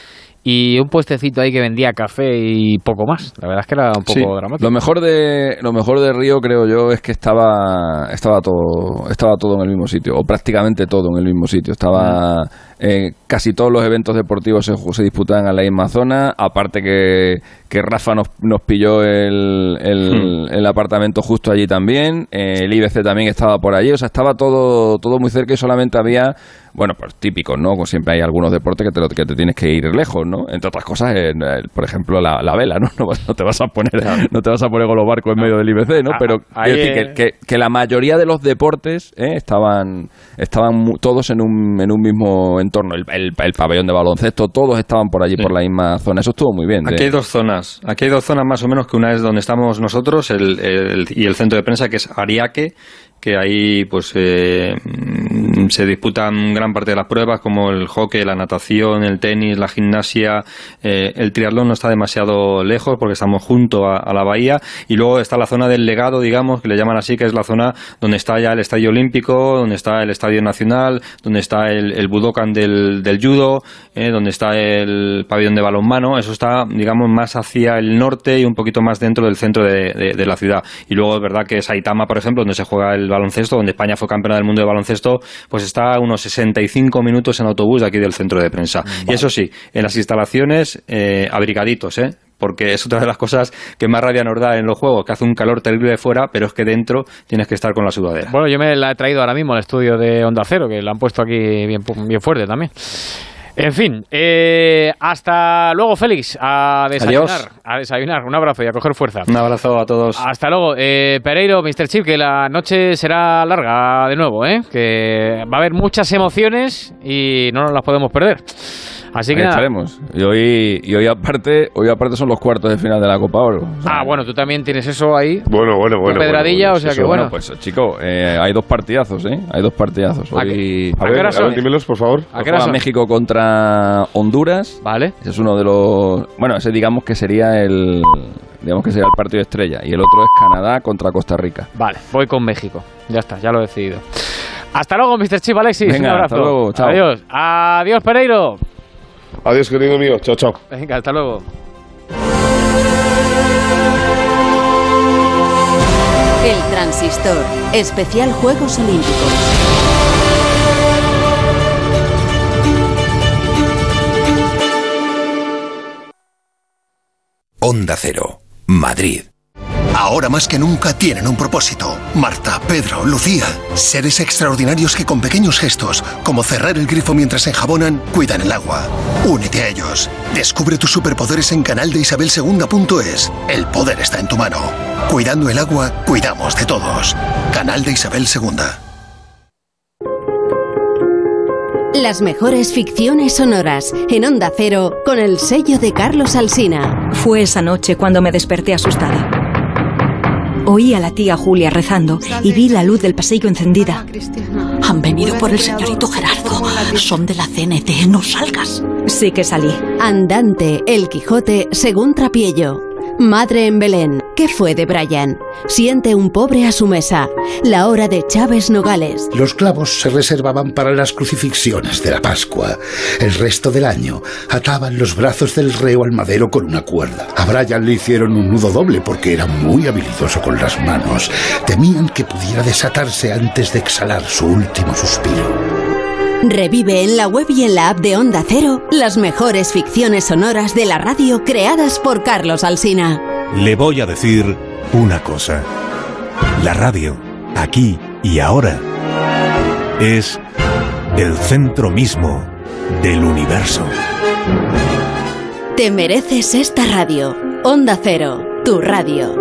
y un puestecito ahí que vendía café y poco más. La verdad es que era un poco Sí. dramático. Lo mejor de lo mejor de Río creo yo es que estaba estaba todo estaba todo en el mismo sitio o prácticamente todo en el mismo sitio. Estaba eh, casi todos los eventos deportivos se, se disputaban en la misma zona. Aparte que, que Rafa nos, nos pilló el, el, el apartamento justo allí también. Eh, el IBC también estaba por allí. O sea, estaba todo todo muy cerca y solamente había bueno, pues típicos, ¿no? Como siempre hay algunos deportes que te, lo- que te tienes que ir lejos, ¿no? Entre otras cosas, eh, eh, por ejemplo, la, la vela, ¿no? No, vas- no te vas a poner no te vas a poner con los barcos en medio del IBC, ¿no? Ah, Pero ahí, quiero decir eh. que, que- que la mayoría de los deportes eh, estaban estaban todos en un, en un mismo entorno. El, el- el pabellón de baloncesto, todos estaban por allí, por la misma zona. Eso estuvo muy bien. de- Aquí hay dos zonas. Aquí hay dos zonas más o menos, que una es donde estamos nosotros el, el- y el centro de prensa, que es Ariake, que ahí pues eh, se disputan gran parte de las pruebas, como el hockey, la natación, el tenis, la gimnasia. Eh, el triatlón no está demasiado lejos porque estamos junto a, la bahía. Y luego está la zona del legado, digamos, que le llaman así, que es la zona donde está ya el Estadio Olímpico, donde está el Estadio Nacional, donde está el, el Budokan del, judo, eh, donde está el pabellón de balonmano. Eso está, digamos, más hacia el norte y un poquito más dentro del centro de, de la ciudad. Y luego es verdad que Saitama, por ejemplo, donde se juega el baloncesto, donde España fue campeona del mundo de baloncesto, pues está a unos 65 minutos en autobús de aquí del centro de prensa. Y eso sí, en las instalaciones, eh, abrigaditos, ¿eh? porque es otra de las cosas que más rabia nos da en los juegos, que hace un calor terrible de fuera, pero es que dentro tienes que estar con la sudadera. Bueno, yo me la he traído ahora mismo al estudio de Onda Cero, que la han puesto aquí bien, bien fuerte también. En fin, eh, hasta luego, Félix. A desayunar. A desayunar. Un abrazo y a coger fuerza. Un abrazo a todos. Hasta luego. Eh, Pereiro, Mr. Chip, que la noche será larga de nuevo, ¿eh? Que va a haber muchas emociones y no nos las podemos perder. Así que estaremos. Y hoy, y hoy aparte, hoy aparte son los cuartos de final de la Copa Oro. ah, bueno, tú también tienes eso ahí. Bueno, bueno, bueno. Pedradilla, o sea que bueno. Pues chico, eh, hay dos partidazos, ¿eh? Hay dos partidazos. Hoy... ¿A, ver, a ver, dímelos, por favor. ¿A qué México contra Honduras. Vale. Ese es uno de los... Bueno, ese digamos que sería el... Digamos que sería el partido estrella. Y el otro es Canadá contra Costa Rica. Vale, voy con México. Ya está, ya lo he decidido. Hasta luego, Mr. Chip Alexis. Venga, un abrazo. Hasta luego, chao. Adiós. Adiós, Pereiro. Adiós, querido mío. Chao, chao. Venga, hasta luego. El transistor. Especial Juegos Olímpicos. Onda Cero, Madrid. Ahora más que nunca tienen un propósito. Marta, Pedro, Lucía. Seres extraordinarios que con pequeños gestos, como cerrar el grifo mientras enjabonan, cuidan el agua. Únete a ellos. Descubre tus superpoderes en canal de Isabel El poder está en tu mano. Cuidando el agua, cuidamos de todos. Canal de Isabel II. Las mejores ficciones sonoras en Onda Cero con el sello de Carlos Alsina. Fue esa noche cuando me desperté asustada. Oí a la tía Julia rezando y vi la luz del pasillo encendida. Han venido por el señorito Gerardo. Son de la CNT. No salgas. Sí que salí. Andante, El Quijote, según Trapiello. Madre en Belén. ¿Qué fue de Brian? Siente un pobre a su mesa. La hora de Chávez Nogales. Los clavos se reservaban para las crucifixiones de la Pascua. El resto del año ataban los brazos del reo al madero con una cuerda. A Brian le hicieron un nudo doble porque era muy habilidoso con las manos. Temían que pudiera desatarse antes de exhalar su último suspiro. Revive en la web y en la app de Onda Cero las mejores ficciones sonoras de la radio creadas por Carlos Alsina. Le voy a decir una cosa. La radio, aquí y ahora, es el centro mismo del universo. Te mereces esta radio. Onda Cero, tu radio.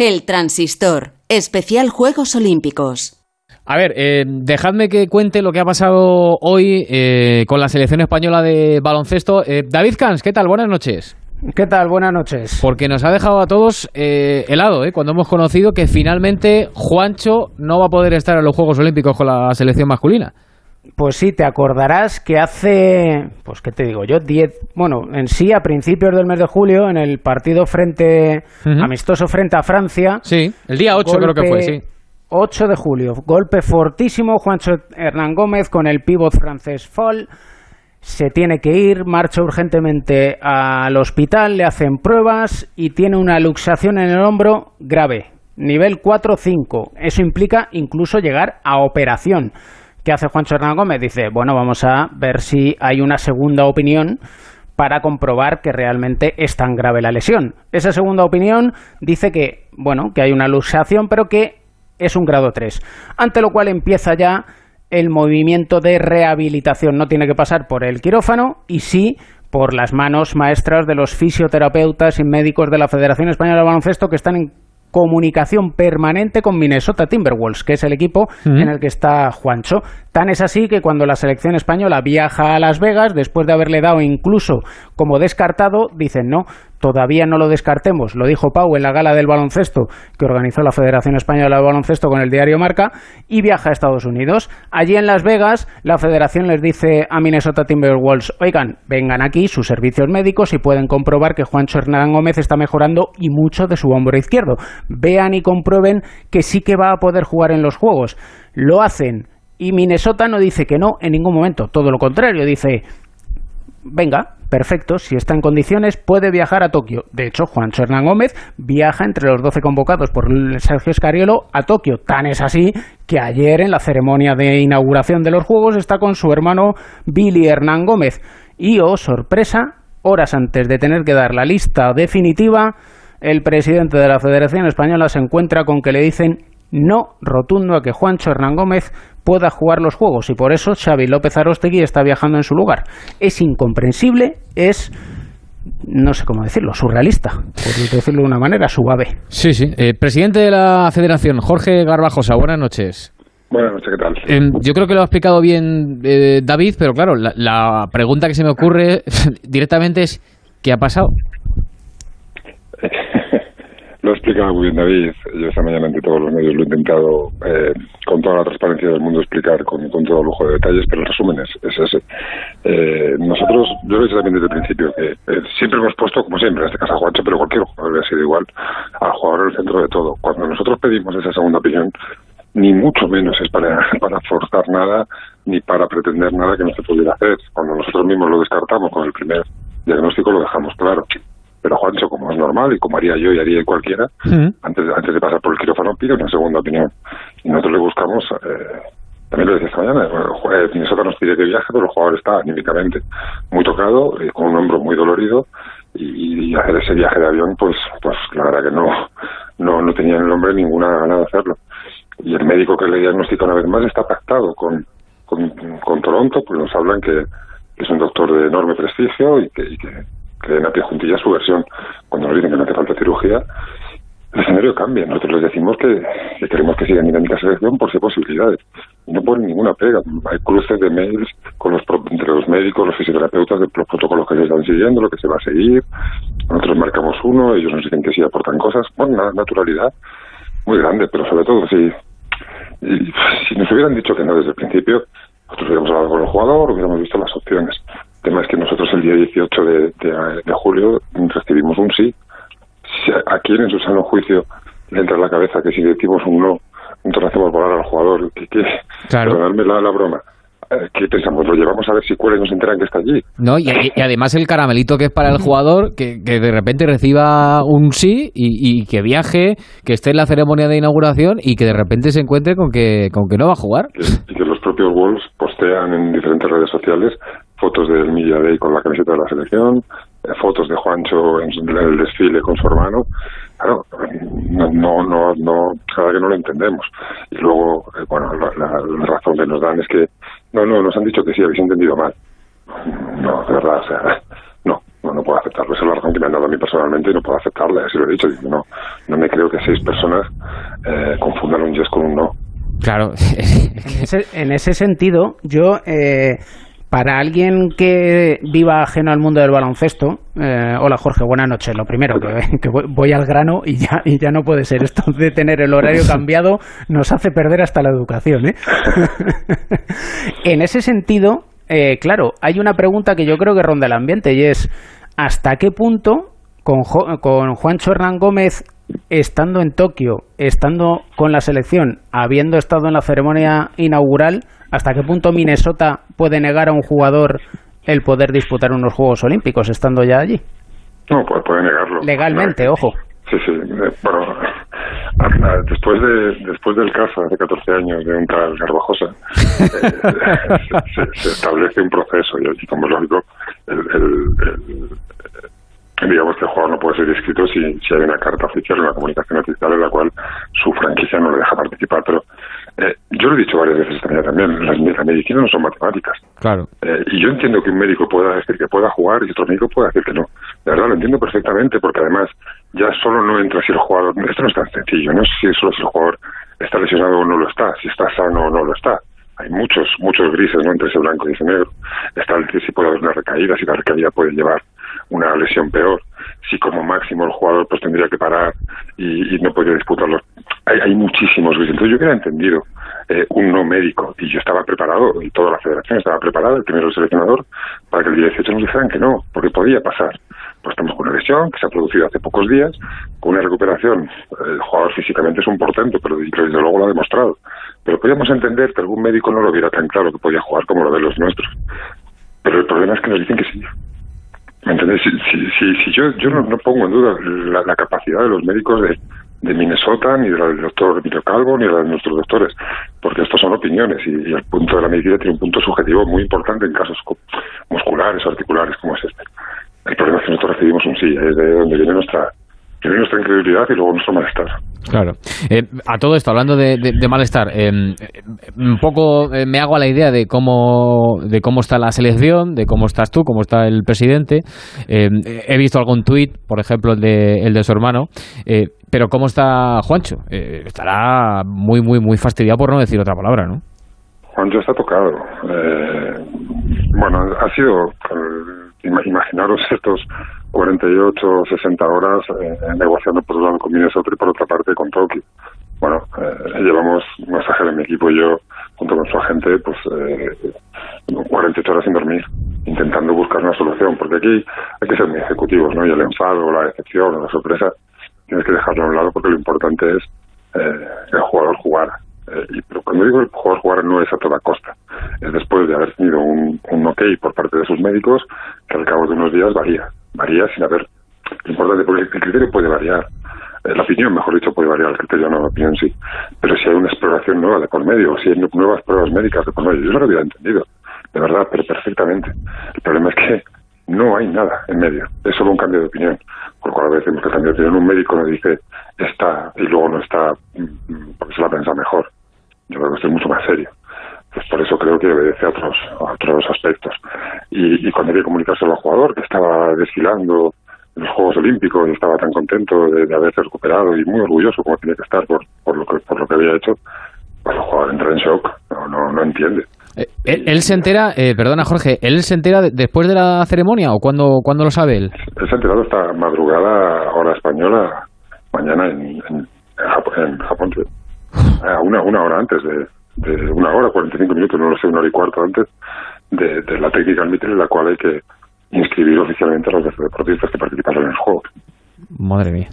El Transistor, especial Juegos Olímpicos. A ver, eh, dejadme que cuente lo que ha pasado hoy eh, con la selección española de baloncesto. Eh, David Cans, ¿qué tal? Buenas noches. ¿Qué tal? Buenas noches. Porque nos ha dejado a todos helado, ¿eh? cuando hemos conocido que finalmente Juancho no va a poder estar en los Juegos Olímpicos con la selección masculina. Pues sí, te acordarás que hace, pues qué te digo yo, 10, bueno, en sí a principios del mes de julio, en el partido frente, amistoso frente a Francia. Sí, el día 8 creo que fue, sí. 8 de julio, golpe fortísimo, Juancho Hernán Gómez con el pívot francés Fall. Se tiene que ir, marcha urgentemente al hospital, le hacen pruebas y tiene una luxación en el hombro grave, nivel 4-5. Eso implica incluso llegar a operación. ¿Qué hace Juancho Hernán Gómez? Dice, bueno, vamos a ver si hay una segunda opinión para comprobar que realmente es tan grave la lesión. Esa segunda opinión dice que, bueno, que hay una luxación, pero que es un grado 3. Ante lo cual empieza ya el movimiento de rehabilitación. No tiene que pasar por el quirófano y sí por las manos maestras de los fisioterapeutas y médicos de la Federación Española de Baloncesto que están en comunicación permanente con Minnesota Timberwolves, que es el equipo en el que está Juancho. Tan es así que cuando la selección española viaja a Las Vegas, después de haberle dado incluso como descartado, dicen no, todavía no lo descartemos. Lo dijo Pau en la gala del baloncesto que organizó la Federación Española de Baloncesto con el diario Marca y viaja a Estados Unidos. Allí en Las Vegas, la federación les dice a Minnesota Timberwolves, oigan, vengan aquí sus servicios médicos y pueden comprobar que Juancho Hernán Gómez está mejorando y mucho de su hombro izquierdo. Vean y comprueben que sí que va a poder jugar en los Juegos. Lo hacen y Minnesota no dice que no en ningún momento, todo lo contrario, dice, venga, perfecto, si está en condiciones puede viajar a Tokio. De hecho, Juan Hernán Gómez viaja entre los 12 convocados por Sergio Escariolo a Tokio. Tan es así que ayer en la ceremonia de inauguración de los Juegos está con su hermano Billy Hernán Gómez. Y, oh sorpresa, horas antes de tener que dar la lista definitiva, el presidente de la Federación Española se encuentra con que le dicen no rotundo a que Juancho Hernán Gómez pueda jugar los juegos y por eso Xavi López Arostegui está viajando en su lugar. Es incomprensible, es no sé cómo decirlo, surrealista, por decirlo de una manera, suave. Sí, sí. Eh, presidente de la Federación, Jorge Garbajosa, buenas noches. Buenas noches, ¿qué tal? Eh, yo creo que lo ha explicado bien eh, David, pero claro, la, la pregunta que se me ocurre directamente es ¿qué ha pasado? Lo explicaba muy bien David. Yo esta mañana ante todos los medios lo he intentado eh, con toda la transparencia del mundo explicar con, con todo lujo de detalles, pero el resumen es, es ese. Eh, nosotros, yo lo he dicho también desde el principio, que eh, siempre hemos puesto, como siempre, en este caso a Juancho, pero cualquier jugador hubiera sido igual, al jugador en el centro de todo. Cuando nosotros pedimos esa segunda opinión, ni mucho menos es para forzar nada ni para pretender nada que no se pudiera hacer. Cuando nosotros mismos lo descartamos con el primer diagnóstico lo dejamos claro. Pero Juancho, como es normal y como haría yo y haría cualquiera, antes, de, antes de pasar por el quirófano pide una segunda opinión. Y nosotros le buscamos, eh, también lo decía esta mañana, bueno, Minnesota nos pide que viaje, pero el jugador está anímicamente muy tocado, eh, con un hombro muy dolorido, y, y, hacer ese viaje de avión, pues, pues la verdad que no, no, no tenía en el hombre ninguna gana de hacerlo. Y el médico que le diagnostica una vez más está pactado con, con, con Toronto, pues nos hablan que, que es un doctor de enorme prestigio y que, y que den a pie juntillas su versión cuando nos dicen que no hace falta cirugía, el escenario cambia. Nosotros les decimos que, que queremos que sigan dinámica selección por si hay posibilidades. No ponen ninguna pega. Hay cruces de mails con los, entre los médicos, los fisioterapeutas, de los protocolos que se están siguiendo, lo que se va a seguir. Nosotros marcamos uno, ellos nos dicen que sí aportan cosas. Bueno, una naturalidad muy grande, pero sobre todo si, si nos hubieran dicho que no desde el principio, nosotros hubiéramos hablado con el jugador, hubiéramos visto las opciones. El tema es que nosotros el día 18 de, de, de julio recibimos un sí. Si a quien en su sano juicio le entra en la cabeza que si decimos un no, entonces hacemos volar al jugador. que que Claro. Perdonadme la, la broma. Eh, ¿Qué pensamos? Lo llevamos a ver si cuela y nos enteran que está allí. No, y, y además el caramelito que es para el jugador, que, que de repente reciba un sí y, y, que viaje, que esté en la ceremonia de inauguración y que de repente se encuentre con que, con que no va a jugar. Y que los propios Wolves postean en diferentes redes sociales fotos del Media Day con la camiseta de la selección, eh, fotos de Juancho en, el desfile con su hermano. Claro, no, no, no, no, cada que no lo entendemos. Y luego, eh, bueno, la, la, la, razón que nos dan es que, no, no, nos han dicho que sí, habéis entendido mal. No, de verdad, o sea, no, no, no puedo aceptarlo. Esa es la razón que me han dado a mí personalmente y no puedo aceptarla, así lo he dicho. Digo, no, no me creo que seis personas eh, confundan un yes con un no. Claro. en, ese, en ese sentido, yo... Eh, para alguien que viva ajeno al mundo del baloncesto, eh, hola Jorge, buenas noches. Lo primero, que, que voy, voy, al grano y ya, y ya no puede ser. Esto de tener el horario cambiado nos hace perder hasta la educación. ¿eh? en ese sentido, eh, claro, hay una pregunta que yo creo que ronda el ambiente y es, ¿hasta qué punto con, con Juancho Hernán Gómez estando en Tokio, estando con la selección, habiendo estado en la ceremonia inaugural, ¿hasta qué punto Minnesota puede negar a un jugador el poder disputar unos Juegos Olímpicos estando ya allí? No, puede, puede negarlo. Legalmente, no, ojo. Sí, sí. Bueno, después de después del caso hace 14 años de un tal Garbajosa, eh, se, se, establece un proceso y, como es lógico, el, el, el digamos que el jugador no puede ser inscrito si, si hay una carta oficial, una comunicación oficial en la cual su franquicia no le deja participar. Pero eh, yo lo he dicho varias veces también, también las, la medicina no son matemáticas. Claro. Eh, y yo entiendo que un médico pueda decir que pueda jugar y otro médico pueda decir que no. De verdad, lo entiendo perfectamente, porque además ya solo no entra si el jugador... Esto no es tan sencillo, no es si solo si el jugador está lesionado o no lo está, si está sano o no lo está. Hay muchos, muchos grises ¿no? entre ese blanco y ese negro. Está el que si puede haber una recaída, si la recaída puede llevar una lesión peor, si como máximo el jugador pues tendría que parar y, y no podría disputarlo. Hay, hay muchísimos grises. Entonces yo hubiera entendido eh, un no médico y yo estaba preparado y toda la federación estaba preparada, el primero seleccionador, para que el día 18 nos dijeran que no, porque podía pasar. Pues estamos con una lesión que se ha producido hace pocos días, con una recuperación. El jugador físicamente es un portento, pero desde luego lo ha demostrado. Pero podíamos entender que algún médico no lo viera tan claro que podía jugar como lo de los nuestros. Pero el problema es que nos dicen que sí. ¿Me? Si, si, si, yo, yo no, no, pongo en duda la, capacidad de los médicos de, de Minnesota, ni del doctor Emilio Calvo, ni de nuestros doctores, porque estos son opiniones y, y, el punto de la medicina tiene un punto subjetivo muy importante en casos musculares articulares como es este. El problema es que nosotros recibimos un sí, es de donde viene nuestra, viene nuestra incredulidad y luego nuestro malestar. Claro. Eh, a todo esto, hablando de, de, de malestar, eh, un poco eh, me hago a la idea de cómo, de cómo está la selección, de cómo estás tú, cómo está el presidente. he visto algún tuit, por ejemplo, el de, el de su hermano. pero ¿cómo está Juancho? estará muy, muy, muy fastidiado por no decir otra palabra, ¿no? Juancho está tocado. bueno, ha sido imaginaros estos 48, 60 horas eh, negociando por un lado con Minnesota y por otra parte con Tokio. Bueno, eh, llevamos Masajer en mi equipo y yo, junto con su agente, pues eh, 48 horas sin dormir, intentando buscar una solución, porque aquí hay que ser muy ejecutivos, ¿no? Y el enfado, la decepción o la sorpresa, tienes que dejarlo a un lado porque lo importante es eh, que el jugador jugara. Eh, y, pero cuando digo el jugador jugar no es a toda costa, es después de haber tenido un, un ok por parte de sus médicos que al cabo de unos días varía, varía sin haber, lo importante porque el criterio puede variar, eh, la opinión mejor dicho puede variar, el criterio no, la opinión sí, pero si hay una exploración nueva de por medio, o si hay nuevas pruebas médicas de por medio, yo no lo había entendido, de verdad, pero perfectamente, el problema es que no hay nada en medio, es solo un cambio de opinión, por lo cual a veces que el cambio de opinión un médico nos dice está y luego no está porque se la pensa mejor, yo creo que esto es mucho más serio. Pues por eso creo que obedece a otros, a otros aspectos. Y, y cuando hay que comunicárselo al jugador, que estaba desfilando en los Juegos Olímpicos y estaba tan contento de, de haberse recuperado y muy orgulloso como tenía que estar por, por, lo, que, por lo que había hecho, pues el jugador entra en shock, no, no, no entiende. Eh, él, él, se entera, eh, perdona Jorge, ¿él se entera de, después de la ceremonia o cuando, cuando lo sabe él? Él se ha enterado esta madrugada, hora española, mañana en, en, en Japón, en Japón a una, una hora antes de, de una hora, 45 minutos, no lo sé, una hora y cuarto antes de, de la técnica Mitre en la cual hay que inscribir oficialmente a los deportistas que participaron en el juego. Madre mía.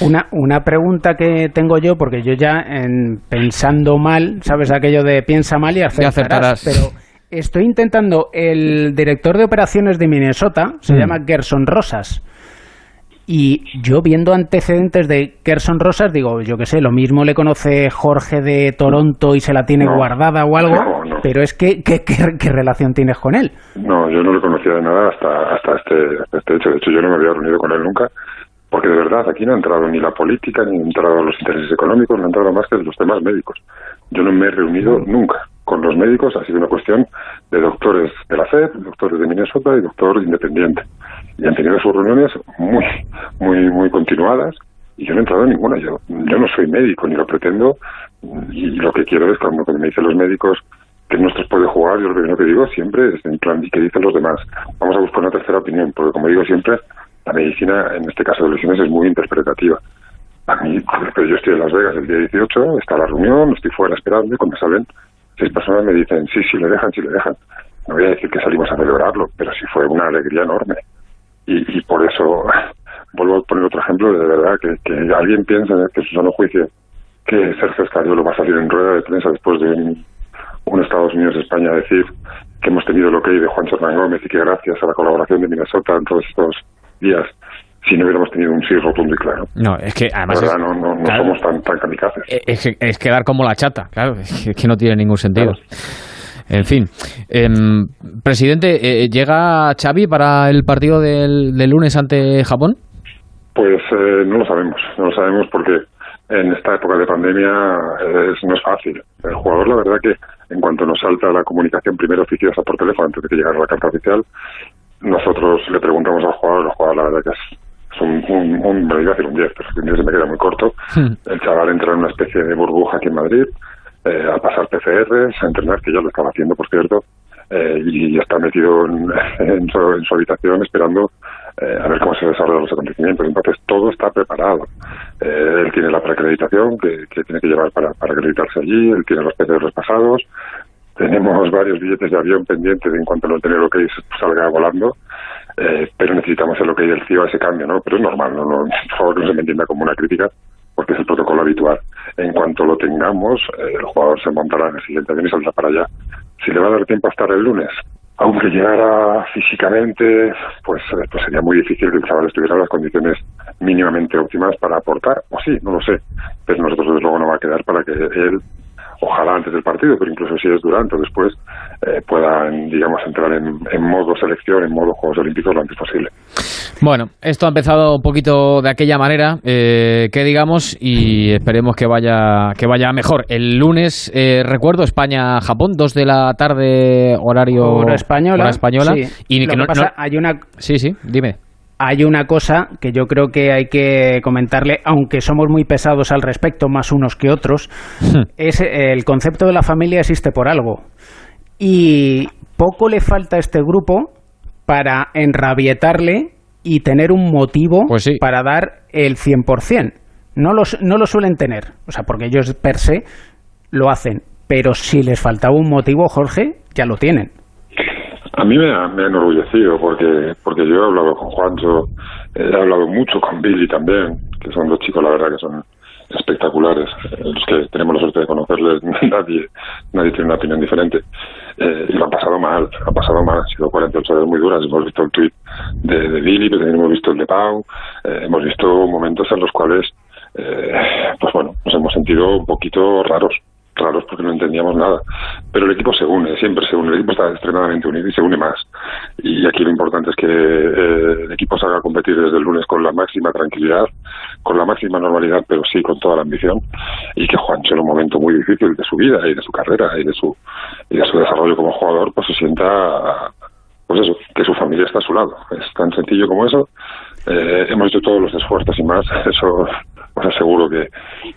Una, una pregunta que tengo yo, porque yo ya en, pensando mal, ¿sabes? Aquello de piensa mal y acertarás, acertarás. pero estoy intentando, el director de operaciones de Minnesota se mm. llama Gerson Rosas. Y yo viendo antecedentes de Gerson Rosas, digo, yo qué sé, lo mismo le conoce Jorge de Toronto y se la tiene no, guardada o algo, no, no. pero es que, ¿qué, relación tienes con él? No, yo no le conocía de nada hasta, hasta, este, hasta este hecho. De hecho, yo no me había reunido con él nunca, porque de verdad aquí no ha entrado ni la política, ni han entrado los intereses económicos, no ha entrado más que los temas médicos. Yo no me he reunido nunca con los médicos, ha sido una cuestión de doctores de la FED, doctores de Minnesota y doctor independiente. Y han tenido sus reuniones muy, muy, muy continuadas y yo no he entrado en ninguna. Yo, yo no soy médico ni lo pretendo y lo que quiero es cuando, me dicen los médicos que nuestros puede jugar, yo lo primero que digo siempre es en plan, ¿y qué dicen los demás? Vamos a buscar una tercera opinión, porque como digo siempre, la medicina, en este caso de lesiones, es muy interpretativa. A mí, yo estoy en Las Vegas el día 18, está la reunión, estoy fuera esperando y cuando salen seis personas me dicen, sí, sí, le dejan, sí, le dejan. No voy a decir que salimos a celebrarlo, pero sí fue una alegría enorme. Y, y por eso, vuelvo a poner otro ejemplo, de verdad, que, que alguien piensa que su sano juicio que Sergio Escariolo va a salir en rueda de prensa después de un, Estados Unidos-España decir que hemos tenido el ok de Juan Hernán Gómez y que gracias a la colaboración de Minnesota en todos estos días si no hubiéramos tenido un sí rotundo y claro. No, es que además. ¿verdad? Es, no, no, no claro, somos tan, tan kamikazes. Es, es, quedar como la chata, claro, es que no tiene ningún sentido. Claro. En fin, eh, presidente, eh, ¿llega Xavi para el partido del, del lunes ante Japón? Pues eh, no lo sabemos, no lo sabemos porque en esta época de pandemia es, no es fácil. El jugador, la verdad que en cuanto nos salta la comunicación primero oficiosa por teléfono antes de que llegara la carta oficial, nosotros le preguntamos al jugador, el jugador la verdad que es, es un, un, un, bueno, iba a decir un 10, pero el 10 se me queda muy corto. El chaval entra en una especie de burbuja aquí en Madrid, eh, a pasar PCRs, a entrenar, que ya lo estaba haciendo, por cierto, eh, y está metido en, en, su, en, su, habitación esperando eh, a ver cómo se desarrollan los acontecimientos. Entonces, todo está preparado. Eh, él tiene la preacreditación que, que tiene que llevar para, para acreditarse allí, él tiene los PCRs pasados, tenemos varios billetes de avión pendientes en cuanto lo tener lo que salga volando, eh, pero necesitamos el OK del CIO a ese cambio, ¿no? Pero es normal, no, no, por favor que no se me entienda como una crítica, porque es el protocolo habitual. En cuanto lo tengamos, eh, el jugador se montará en el siguiente avión y saldrá para allá. Si le va a dar tiempo a estar el lunes, aunque llegara físicamente, pues, pues sería muy difícil que el chaval estuviera en las condiciones mínimamente óptimas para aportar, o sí, no lo sé, pero nosotros desde luego no va a quedar para que él ojalá antes del partido, pero incluso si es durante o después, eh, puedan, digamos, entrar en, en, modo selección, en modo Juegos Olímpicos lo antes posible. Bueno, esto ha empezado un poquito de aquella manera, eh, que digamos, y esperemos que vaya que vaya mejor. El lunes, eh, recuerdo, España-Japón, 2 de la tarde, horario hora española. Hora española. Sí. Y lo que no, pasa, no... hay una... Sí, sí, dime hay una cosa que yo creo que hay que comentarle, aunque somos muy pesados al respecto, más unos que otros, es el concepto de la familia existe por algo. Y poco le falta a este grupo para enrabietarle y tener un motivo pues sí. para dar el 100%. No, los, no lo suelen tener, o sea, porque ellos per se lo hacen, pero si les faltaba un motivo, Jorge, ya lo tienen. A mí me ha, me enorgullecido porque porque yo he hablado con Juancho, he hablado mucho con Billy también, que son dos chicos, la verdad, que son espectaculares, los que tenemos la suerte de conocerles, nadie nadie tiene una opinión diferente. Eh, y lo han pasado mal, han pasado mal, han sido 48 horas muy duras. Hemos visto el tuit de, de Billy, pero también hemos visto el de Pau, eh, hemos visto momentos en los cuales, eh, pues bueno, nos hemos sentido un poquito raros raros porque no entendíamos nada. Pero el equipo se une, siempre se une, el equipo está extremadamente unido y se une más. Y aquí lo importante es que eh, el equipo salga a competir desde el lunes con la máxima tranquilidad, con la máxima normalidad, pero sí con toda la ambición. Y que Juancho en un momento muy difícil de su vida y de su carrera y de su, y de su desarrollo como jugador, pues se sienta, pues eso, que su familia está a su lado. Es tan sencillo como eso. Eh, hemos hecho todos los esfuerzos y más, eso os aseguro que,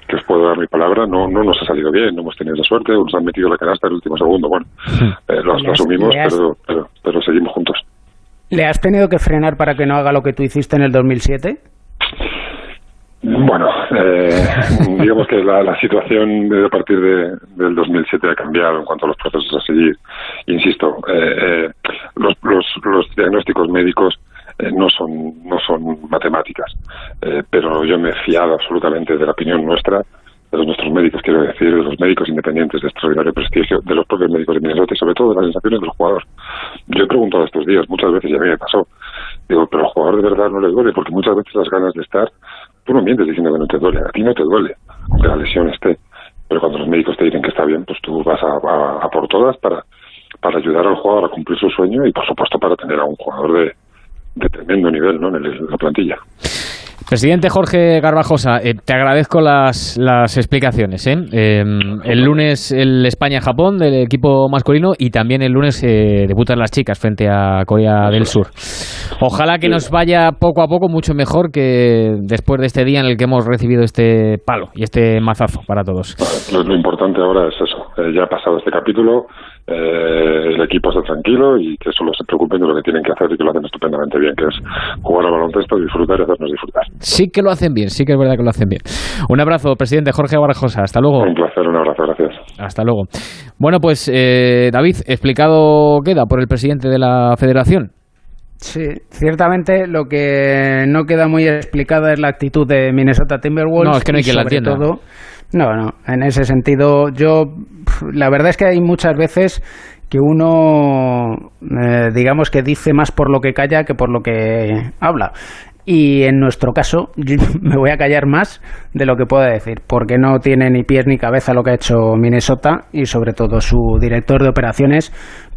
que, os puedo dar mi palabra. No, no nos ha salido bien, no hemos tenido esa suerte, nos han metido la canasta en el último segundo. Bueno, eh, lo, lo, asumimos, pero, pero, pero, seguimos juntos. ¿Le has tenido que frenar para que no haga lo que tú hiciste en el 2007? Bueno, eh, digamos que la, la, situación a partir de, del 2007 ha cambiado en cuanto a los procesos a seguir. Insisto, eh, eh, los, los, los diagnósticos médicos eh, no son no son matemáticas. Eh, pero yo me he fiado absolutamente de la opinión nuestra de los nuestros médicos quiero decir de los médicos independientes de extraordinario prestigio de los propios médicos de Minnesota y sobre todo de las sensaciones del jugador. Yo he preguntado estos días muchas veces y a mí me pasó. Digo pero al jugador de verdad no le duele porque muchas veces las ganas de estar tú no mientes diciendo que no te duele a ti no te duele aunque la lesión esté. Pero cuando los médicos te dicen que está bien pues tú vas a, a, a por todas para para ayudar al jugador a cumplir su sueño y por supuesto para tener a un jugador de de tremendo nivel ¿no? en, el, en la plantilla. Presidente Jorge Garbajosa, eh, te agradezco las, las explicaciones. ¿eh? Eh, el lunes el España-Japón del equipo masculino y también el lunes eh, debutan las chicas frente a Corea del Sur. Ojalá que nos vaya poco a poco mucho mejor que después de este día en el que hemos recibido este palo y este mazazo para todos. Lo, lo importante ahora es eso. Eh, ya ha pasado este capítulo, eh, el equipo está tranquilo y que solo se preocupen de lo que tienen que hacer y que lo hacen estupendamente bien, que es jugar al baloncesto, disfrutar y hacernos disfrutar. Sí que lo hacen bien, sí que es verdad que lo hacen bien. Un abrazo, presidente Jorge Barajosa. Hasta luego. Un placer, un abrazo, gracias. Hasta luego. Bueno, pues eh, David, explicado queda por el presidente de la federación. Sí, ciertamente lo que no queda muy explicada es la actitud de Minnesota Timberwolves. No, es que no hay quien la entienda. Todo, no, no, en ese sentido yo, la verdad es que hay muchas veces que uno, eh, digamos que dice más por lo que calla que por lo que habla. Y en nuestro caso, me voy a callar más de lo que pueda decir, porque no tiene ni pies ni cabeza lo que ha hecho Minnesota y sobre todo su director de operaciones,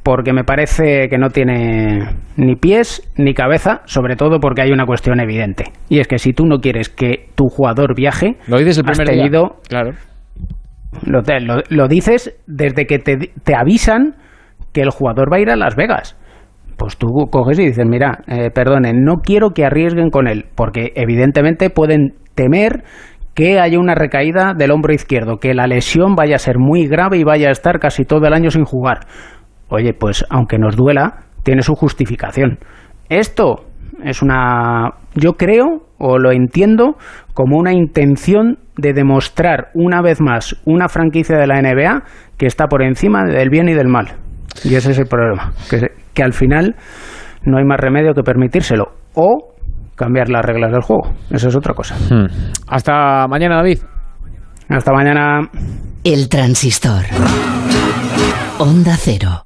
porque me parece que no tiene ni pies ni cabeza, sobre todo porque hay una cuestión evidente. Y es que si tú no quieres que tu jugador viaje, lo dices el has primer día. tenido- Claro. lo, te- lo- lo dices desde que te, te avisan que el jugador va a ir a Las Vegas. Pues tú coges y dices, mira, eh, perdonen, no quiero que arriesguen con él, porque evidentemente pueden temer que haya una recaída del hombro izquierdo, que la lesión vaya a ser muy grave y vaya a estar casi todo el año sin jugar. Oye, pues aunque nos duela, tiene su justificación. Esto es una, yo creo o lo entiendo como una intención de demostrar una vez más una franquicia de la NBA que está por encima del bien y del mal. Y ese es el problema, que, que al final no hay más remedio que permitírselo o cambiar las reglas del juego. Eso es otra cosa. Hmm. Hasta mañana, David. Hasta mañana. El transistor. Onda Cero.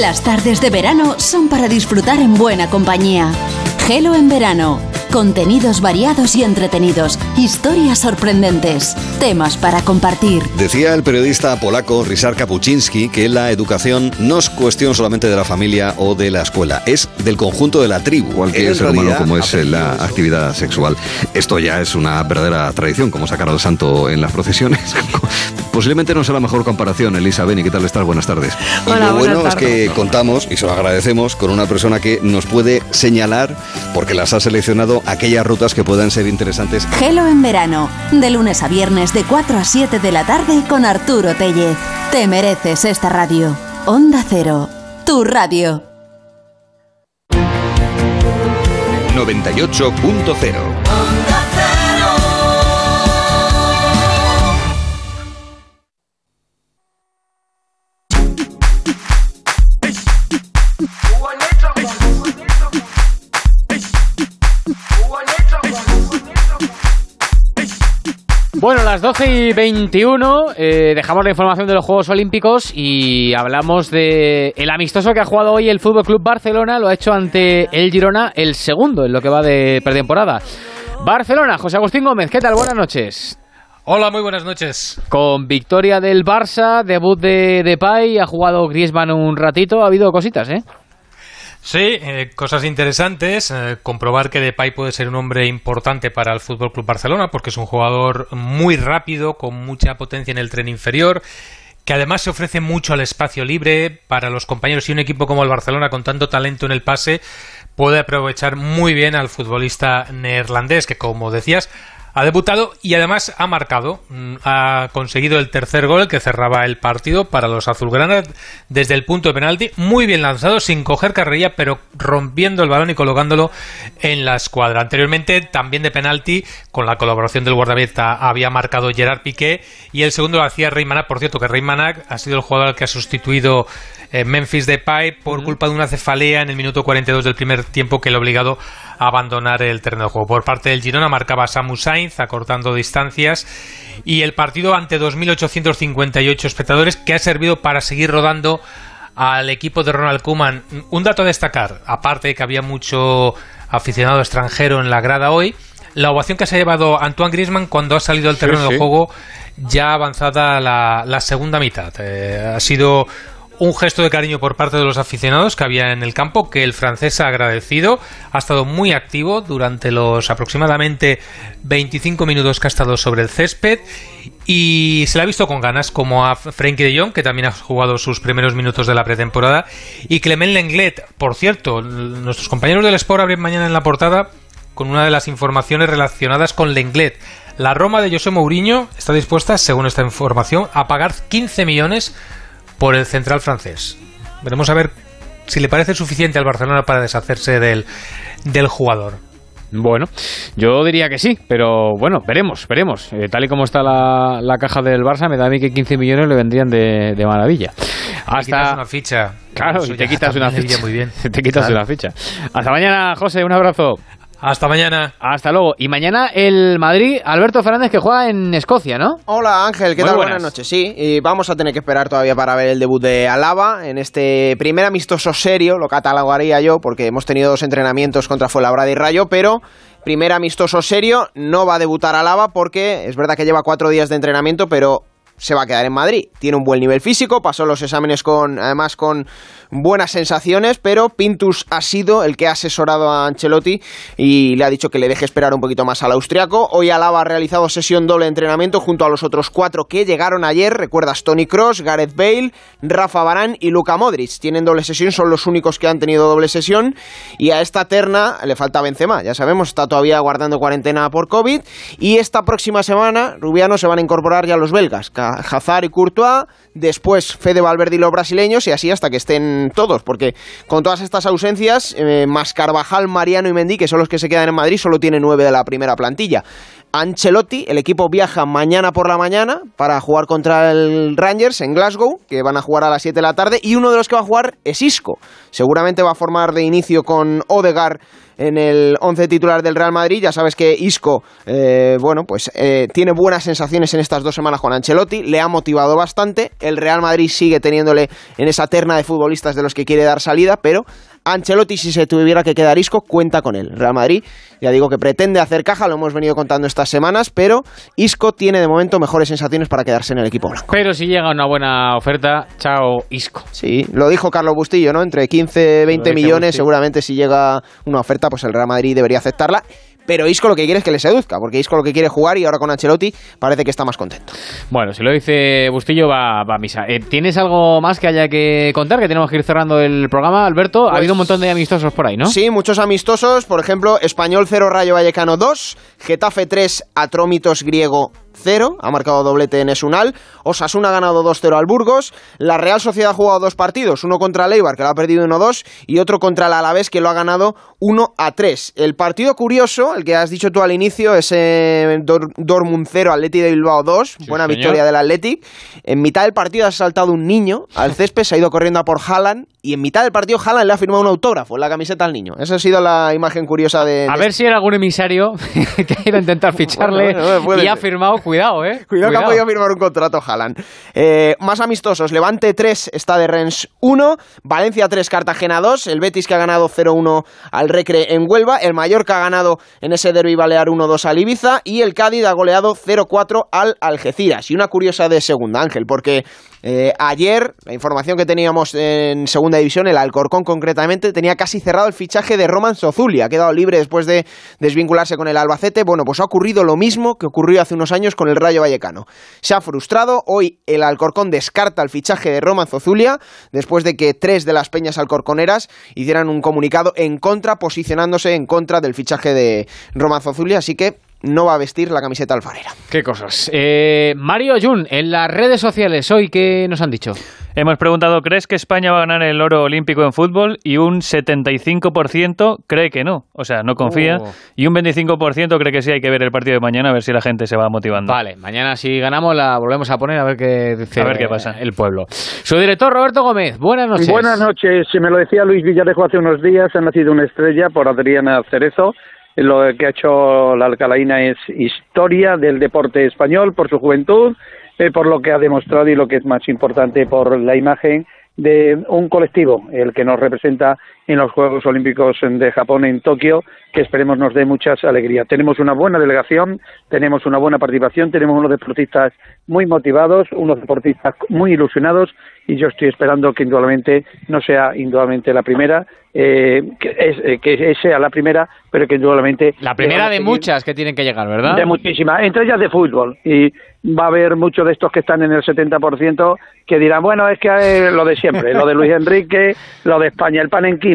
Las tardes de verano son para disfrutar en buena compañía. Gelo en verano. Contenidos variados y entretenidos. Historias sorprendentes. Temas para compartir. Decía el periodista polaco Ryszard Kapuczynski que la educación no es cuestión solamente de la familia o de la escuela, es del conjunto de la tribu. Cualquier ser humano como es la actividad sexual. Esto ya es una verdadera tradición, como sacar al santo en las procesiones. Posiblemente no sea la mejor comparación, Elisa Beni, ¿qué tal estás? Buenas tardes. Y lo bueno es que contamos, y se lo agradecemos, con una persona que nos puede señalar, porque las ha seleccionado, aquellas rutas que puedan ser interesantes. Gelo en verano. De lunes a viernes de 4 a 7 de la tarde con Arturo Tellez. Te mereces esta radio. Onda Cero. Tu radio. 98.0 Bueno, las 12 y 21 eh, dejamos la información de los Juegos Olímpicos y hablamos de el amistoso que ha jugado hoy el Fútbol Club Barcelona. Lo ha hecho ante el Girona, el segundo en lo que va de pretemporada. Barcelona, José Agustín Gómez, ¿qué tal? Buenas noches. Hola, muy buenas noches. Con victoria del Barça, debut de Depay, ha jugado Griezmann un ratito, ha habido cositas, ¿eh? Sí, eh, cosas interesantes. eh, comprobar que Depay puede ser un hombre importante para el Fútbol Club Barcelona, porque es un jugador muy rápido, con mucha potencia en el tren inferior, que además se ofrece mucho al espacio libre para los compañeros y un equipo como el Barcelona, con tanto talento en el pase, puede aprovechar muy bien al futbolista neerlandés, que como decías, ha debutado y además ha marcado, mm, ha conseguido el tercer gol que cerraba el partido para los azulgranas desde el punto de penalti, muy bien lanzado, sin coger carrerilla, pero rompiendo el balón y colocándolo en la escuadra. Anteriormente, también de penalti, con la colaboración del guardameta, había marcado Gerard Piqué y el segundo lo hacía Rey Manac. Por cierto, que Rey Manac ha sido el jugador al que ha sustituido eh, Memphis Depay por culpa de una cefalea en el minuto 42 del primer tiempo que le ha obligado a abandonar el terreno de juego. Por parte del Girona marcaba Samu Sainz acortando distancias y el partido ante 2.858 espectadores que ha servido para seguir rodando al equipo de Ronald Koeman. Un dato a destacar, aparte de que había mucho aficionado extranjero en la grada hoy, la ovación que se ha llevado Antoine Griezmann cuando ha salido al terreno sí. de juego ya avanzada la, la segunda mitad. Eh, ha sido un gesto de cariño por parte de los aficionados que había en el campo, que el francés ha agradecido. Ha estado muy activo durante los aproximadamente 25 minutos que ha estado sobre el césped y se le ha visto con ganas, como a Frenkie de Jong, que también ha jugado sus primeros minutos de la pretemporada, y Clement Lenglet. Por cierto, nuestros compañeros del Sport abren mañana en la portada con una de las informaciones relacionadas con Lenglet. La Roma de José Mourinho está dispuesta, según esta información, a pagar 15 millones por el central francés. Veremos a ver si le parece suficiente al Barcelona para deshacerse del, del jugador. Bueno, yo diría que sí, pero bueno, veremos, veremos. Eh, tal y como está la, la, caja del Barça, me da a mí que 15 millones le vendrían de, de maravilla. Hasta... Te quitas una ficha. Claro, y te quitas una ficha. Muy bien. te quitas claro. una ficha. Hasta mañana, José, un abrazo. Hasta mañana. Hasta luego. Y mañana el Madrid, Alberto Fernández, que juega en Escocia, ¿no? Hola Ángel, ¿qué Muy tal? buenas. Buenas. noches. Sí, y vamos a tener que esperar todavía para ver el debut de Alaba en este primer amistoso serio, lo catalogaría yo, porque hemos tenido dos entrenamientos contra Fuenlabrada y Rayo, pero primer amistoso serio, no va a debutar Alaba porque es verdad que lleva cuatro días de entrenamiento, pero se va a quedar en Madrid. Tiene un buen nivel físico, pasó los exámenes con, además con buenas sensaciones, pero Pintus ha sido el que ha asesorado a Ancelotti y le ha dicho que le deje esperar un poquito más al austriaco. Hoy Alaba ha realizado sesión doble de entrenamiento junto a los otros cuatro que llegaron ayer. Recuerdas Tony Cross, Gareth Bale, Rafa Barán y Luka Modric. Tienen doble sesión, son los únicos que han tenido doble sesión. Y a esta terna le falta Benzema, ya sabemos, está todavía guardando cuarentena por COVID. Y esta próxima semana, Rubiano, se van a incorporar ya los belgas, Hazard y Courtois. Después Fede Valverde y los brasileños, y así hasta que estén todos, porque con todas estas ausencias, eh, más Carvajal, Mariano y Mendy, que son los que se quedan en Madrid, solo tiene nueve de la primera plantilla. Ancelotti, el equipo viaja mañana por la mañana para jugar contra el Rangers en Glasgow, que van a jugar a las 7 de la tarde, y uno de los que va a jugar es Isco. Seguramente va a formar de inicio con Odegar en el 11 titular del Real Madrid. Ya sabes que Isco, eh, bueno, pues eh, tiene buenas sensaciones en estas dos semanas con Ancelotti, le ha motivado bastante. El Real Madrid sigue teniéndole en esa terna de futbolistas de los que quiere dar salida, pero Ancelotti, si se tuviera que quedar Isco, cuenta con él. Real Madrid, ya digo que pretende hacer caja, lo hemos venido contando estas semanas, pero Isco tiene de momento mejores sensaciones para quedarse en el equipo blanco. Pero si llega una buena oferta, chao Isco. Sí, lo dijo Carlos Bustillo, ¿no? Entre 15 20 dice millones, Bustillo. seguramente si llega una oferta, pues el Real Madrid debería aceptarla. Pero Isco lo que quiere es que le seduzca, porque Isco lo que quiere jugar y ahora con Ancelotti parece que está más contento. Bueno, si lo dice Bustillo, va, va a misa. Eh, ¿Tienes algo más que haya que contar? Que tenemos que ir cerrando el programa, Alberto. ha Pues- habido un montón de amistosos por ahí, ¿no? Sí, muchos amistosos, por ejemplo, Español 0, Rayo Vallecano 2, Getafe 3, Atrómitos Griego 0, ha marcado doblete en Esunal, Osasuna ha ganado 2-0 al Burgos, la Real Sociedad ha jugado dos partidos, uno contra el Eibar, que lo ha perdido 1-2, y otro contra el Alavés, que lo ha ganado 1-3. El partido curioso, el que has dicho tú al inicio, es eh, Dor- Dortmund 0, Atleti de Bilbao 2, buena señor. victoria del Athletic. En mitad del partido ha saltado un niño al césped, se ha ido corriendo a por Haaland, y en mitad del partido Haaland le ha firmado un autógrafo en la camiseta al niño. Esa ha sido la imagen curiosa de... A de ver si era algún emisario que ha ido a intentar ficharle Bueno, bueno, puede y ha firmado, cuidado, ¿eh? Cuidado, que ha podido firmar un contrato Haaland. Eh, más amistosos, Levante 3, está de Rennes 1, Valencia 3, Cartagena 2, el Betis que ha ganado 0-1 al Recre en Huelva, el Mallorca ha ganado en ese derby balear 1-2 al Ibiza y el Cádiz ha goleado 0-4 al Algeciras. Y una curiosa de segunda, Ángel, porque eh, ayer la información que teníamos en segunda división, el Alcorcón concretamente, tenía casi cerrado el fichaje de Roman Sozulia, ha quedado libre después de desvincularse con el Albacete. Bueno, pues ha ocurrido lo mismo que ocurrió hace unos años con el Rayo Vallecano. Se ha frustrado, hoy el Alcorcón descarta el fichaje de Roman Zozulia después de que tres de las peñas alcorconeras hicieran un comunicado en contra, posicionándose en contra del fichaje de Roman Zozulia, así que no va a vestir la camiseta alfarera. Qué cosas. Eh, Mario Jun, en las redes sociales, hoy, ¿qué nos han dicho? Hemos preguntado, ¿crees que España va a ganar el oro olímpico en fútbol? Y un 75% cree que no, o sea, no confía. Oh. Y un 25% cree que sí, hay que ver el partido de mañana a ver si la gente se va motivando. Vale, mañana si ganamos la volvemos a poner a ver qué dice A ver qué pasa. el pueblo. Su director Roberto Gómez, buenas noches. Buenas noches. Si me lo decía Luis Villarejo hace unos días, ha nacido una estrella por Adriana Cerezo. Lo que ha hecho la Alcalaína es historia del deporte español por su juventud, eh, por lo que ha demostrado y lo que es más importante, por la imagen de un colectivo, el que nos representa en los Juegos Olímpicos de Japón en Tokio, que esperemos nos dé muchas alegrías. Tenemos una buena delegación, tenemos una buena participación, tenemos unos deportistas muy motivados, unos deportistas muy ilusionados y yo estoy esperando que indudablemente no sea indudablemente la primera, eh, que, es, eh, que sea la primera, pero que indudablemente... La primera de muchas que tienen que llegar, ¿verdad? De muchísimas, entre ellas de fútbol. Y va a haber muchos de estos que están en el 70% que dirán, bueno, es que eh, lo de siempre, lo de Luis Enrique, lo de España, el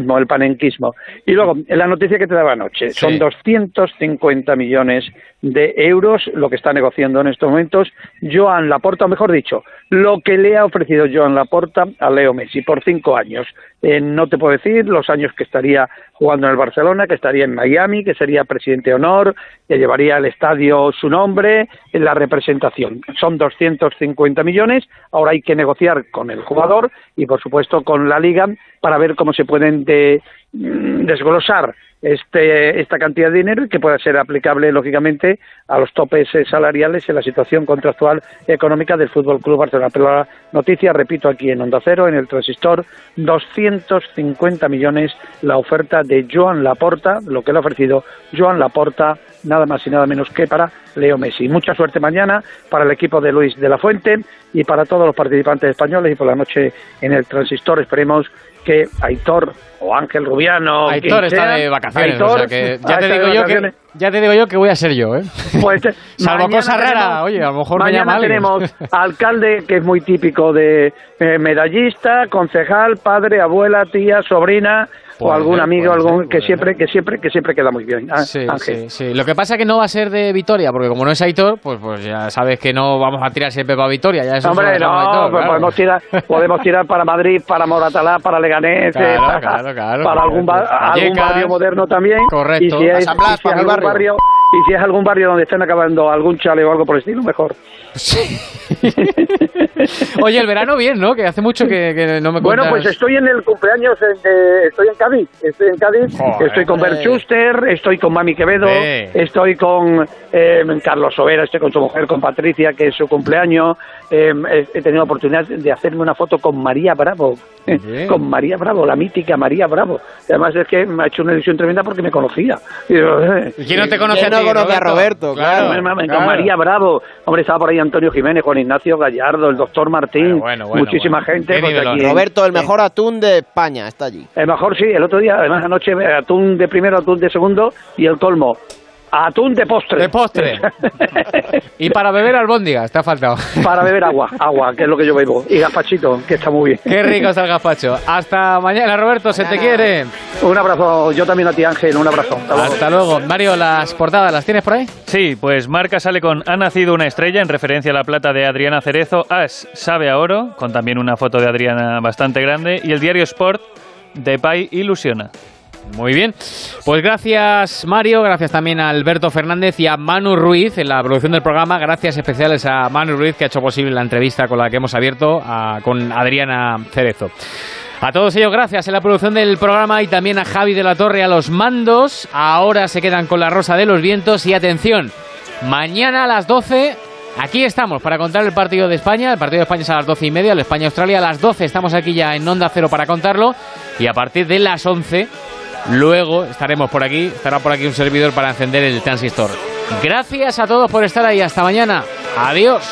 panenquismo, el panenquismo. Y luego, la noticia que te daba anoche, son 250 millones de euros lo que está negociando en estos momentos Joan Laporta, o mejor dicho, lo que le ha ofrecido Joan Laporta a Leo Messi por cinco años. Eh, no te puedo decir los años que estaría jugando en el Barcelona, que estaría en Miami, que sería presidente de honor, que llevaría al estadio su nombre, en la representación. Son 250 millones, ahora hay que negociar con el jugador y, por supuesto, con la liga para ver cómo se pueden de, desglosar este, esta cantidad de dinero y que pueda ser aplicable, lógicamente, a los topes eh, salariales en la situación contractual económica del Fútbol Club Barcelona. Pero la noticia, repito, aquí en Onda Cero, en el Transistor, 250 millones la oferta de Joan Laporta, lo que le ha ofrecido Joan Laporta, nada más y nada menos que para Leo Messi. Mucha suerte mañana para el equipo de Luis de la Fuente y para todos los participantes españoles y por la noche en el Transistor esperemos que Aitor o Ángel Rubiano. Aitor está de vacaciones, o sea que ya, te digo yo que, ya te digo yo que voy a ser yo, ¿eh? Pues, Salvo cosa rara, oye, a lo mejor me llama tenemos alcalde, que es muy típico de eh, medallista, concejal, padre, abuela, tía, sobrina, o algún amigo, algún que siempre, que siempre, que siempre queda muy bien. Ah, sí, sí, sí, Lo que pasa es que no va a ser de Vitoria, porque como no es Aitor, pues, pues ya sabes que no vamos a tirar siempre para Vitoria. Ya eso Hombre, no, pues podemos tirar, podemos tirar para Madrid, para Moratalá, para Leganés, eh, para, algún, barrio moderno también. Correcto. Y si es, algún barrio. y si es algún barrio donde estén acabando algún chale o algo por el estilo, mejor. Oye, el verano bien, ¿no? Que hace mucho que, no me cuentas... Bueno, pues estoy en el cumpleaños, de, estoy en Cádiz, estoy en Cádiz, estoy con Bert Schuster, estoy con Mami Quevedo, estoy con eh, Carlos Sobera, estoy con su mujer, con Patricia, que es su cumpleaños, eh, he tenido la oportunidad de hacerme una foto con María Bravo, con María Bravo, la mítica María Bravo. Además es que me ha hecho una edición tremenda porque me conocía. ¿Y quién no te conoce a, no conoce a Roberto? Claro, Con María Bravo, hombre, estaba por ahí Antonio Jiménez, Juan Ignacio Gallardo, el doctor Martín, muchísima gente. Roberto, el mejor atún de España, está allí. El mejor, sí, el otro día, además anoche, atún de primero, atún de segundo y el colmo. Atún de postre. De postre. y para beber albóndigas, te ha faltado. Para beber agua, agua, que es lo que yo bebo. Y gazpachito, que está muy bien. Qué rico está el gazpacho. Hasta mañana, Roberto, se te quiere. Un abrazo, yo también a ti, Ángel, un abrazo. Hasta, luego. Mario, las portadas, ¿las tienes por ahí? Sí, pues Marca sale con Ha nacido una estrella en referencia a la plata de Adriana Cerezo. As sabe a oro, con también una foto de Adriana bastante grande. Y el diario Sport, de Pai ilusiona. Muy bien. Pues gracias Mario, gracias también a Alberto Fernández y a Manu Ruiz en la producción del programa. Gracias especiales a Manu Ruiz que ha hecho posible la entrevista con la que hemos abierto con Adriana Cerezo. A todos ellos gracias en la producción del programa y también a Javi de la Torre a los mandos. Ahora se quedan con la Rosa de los Vientos y atención, mañana a las 12 Aquí estamos para contar el partido de España. El partido de España es a las 12 y media, el España-Australia a las 12. Estamos aquí ya en Onda Cero para contarlo. Y a partir de las 11 Luego estaremos por aquí, estará por aquí un servidor para encender el transistor. Gracias a todos por estar ahí. Hasta mañana. Adiós.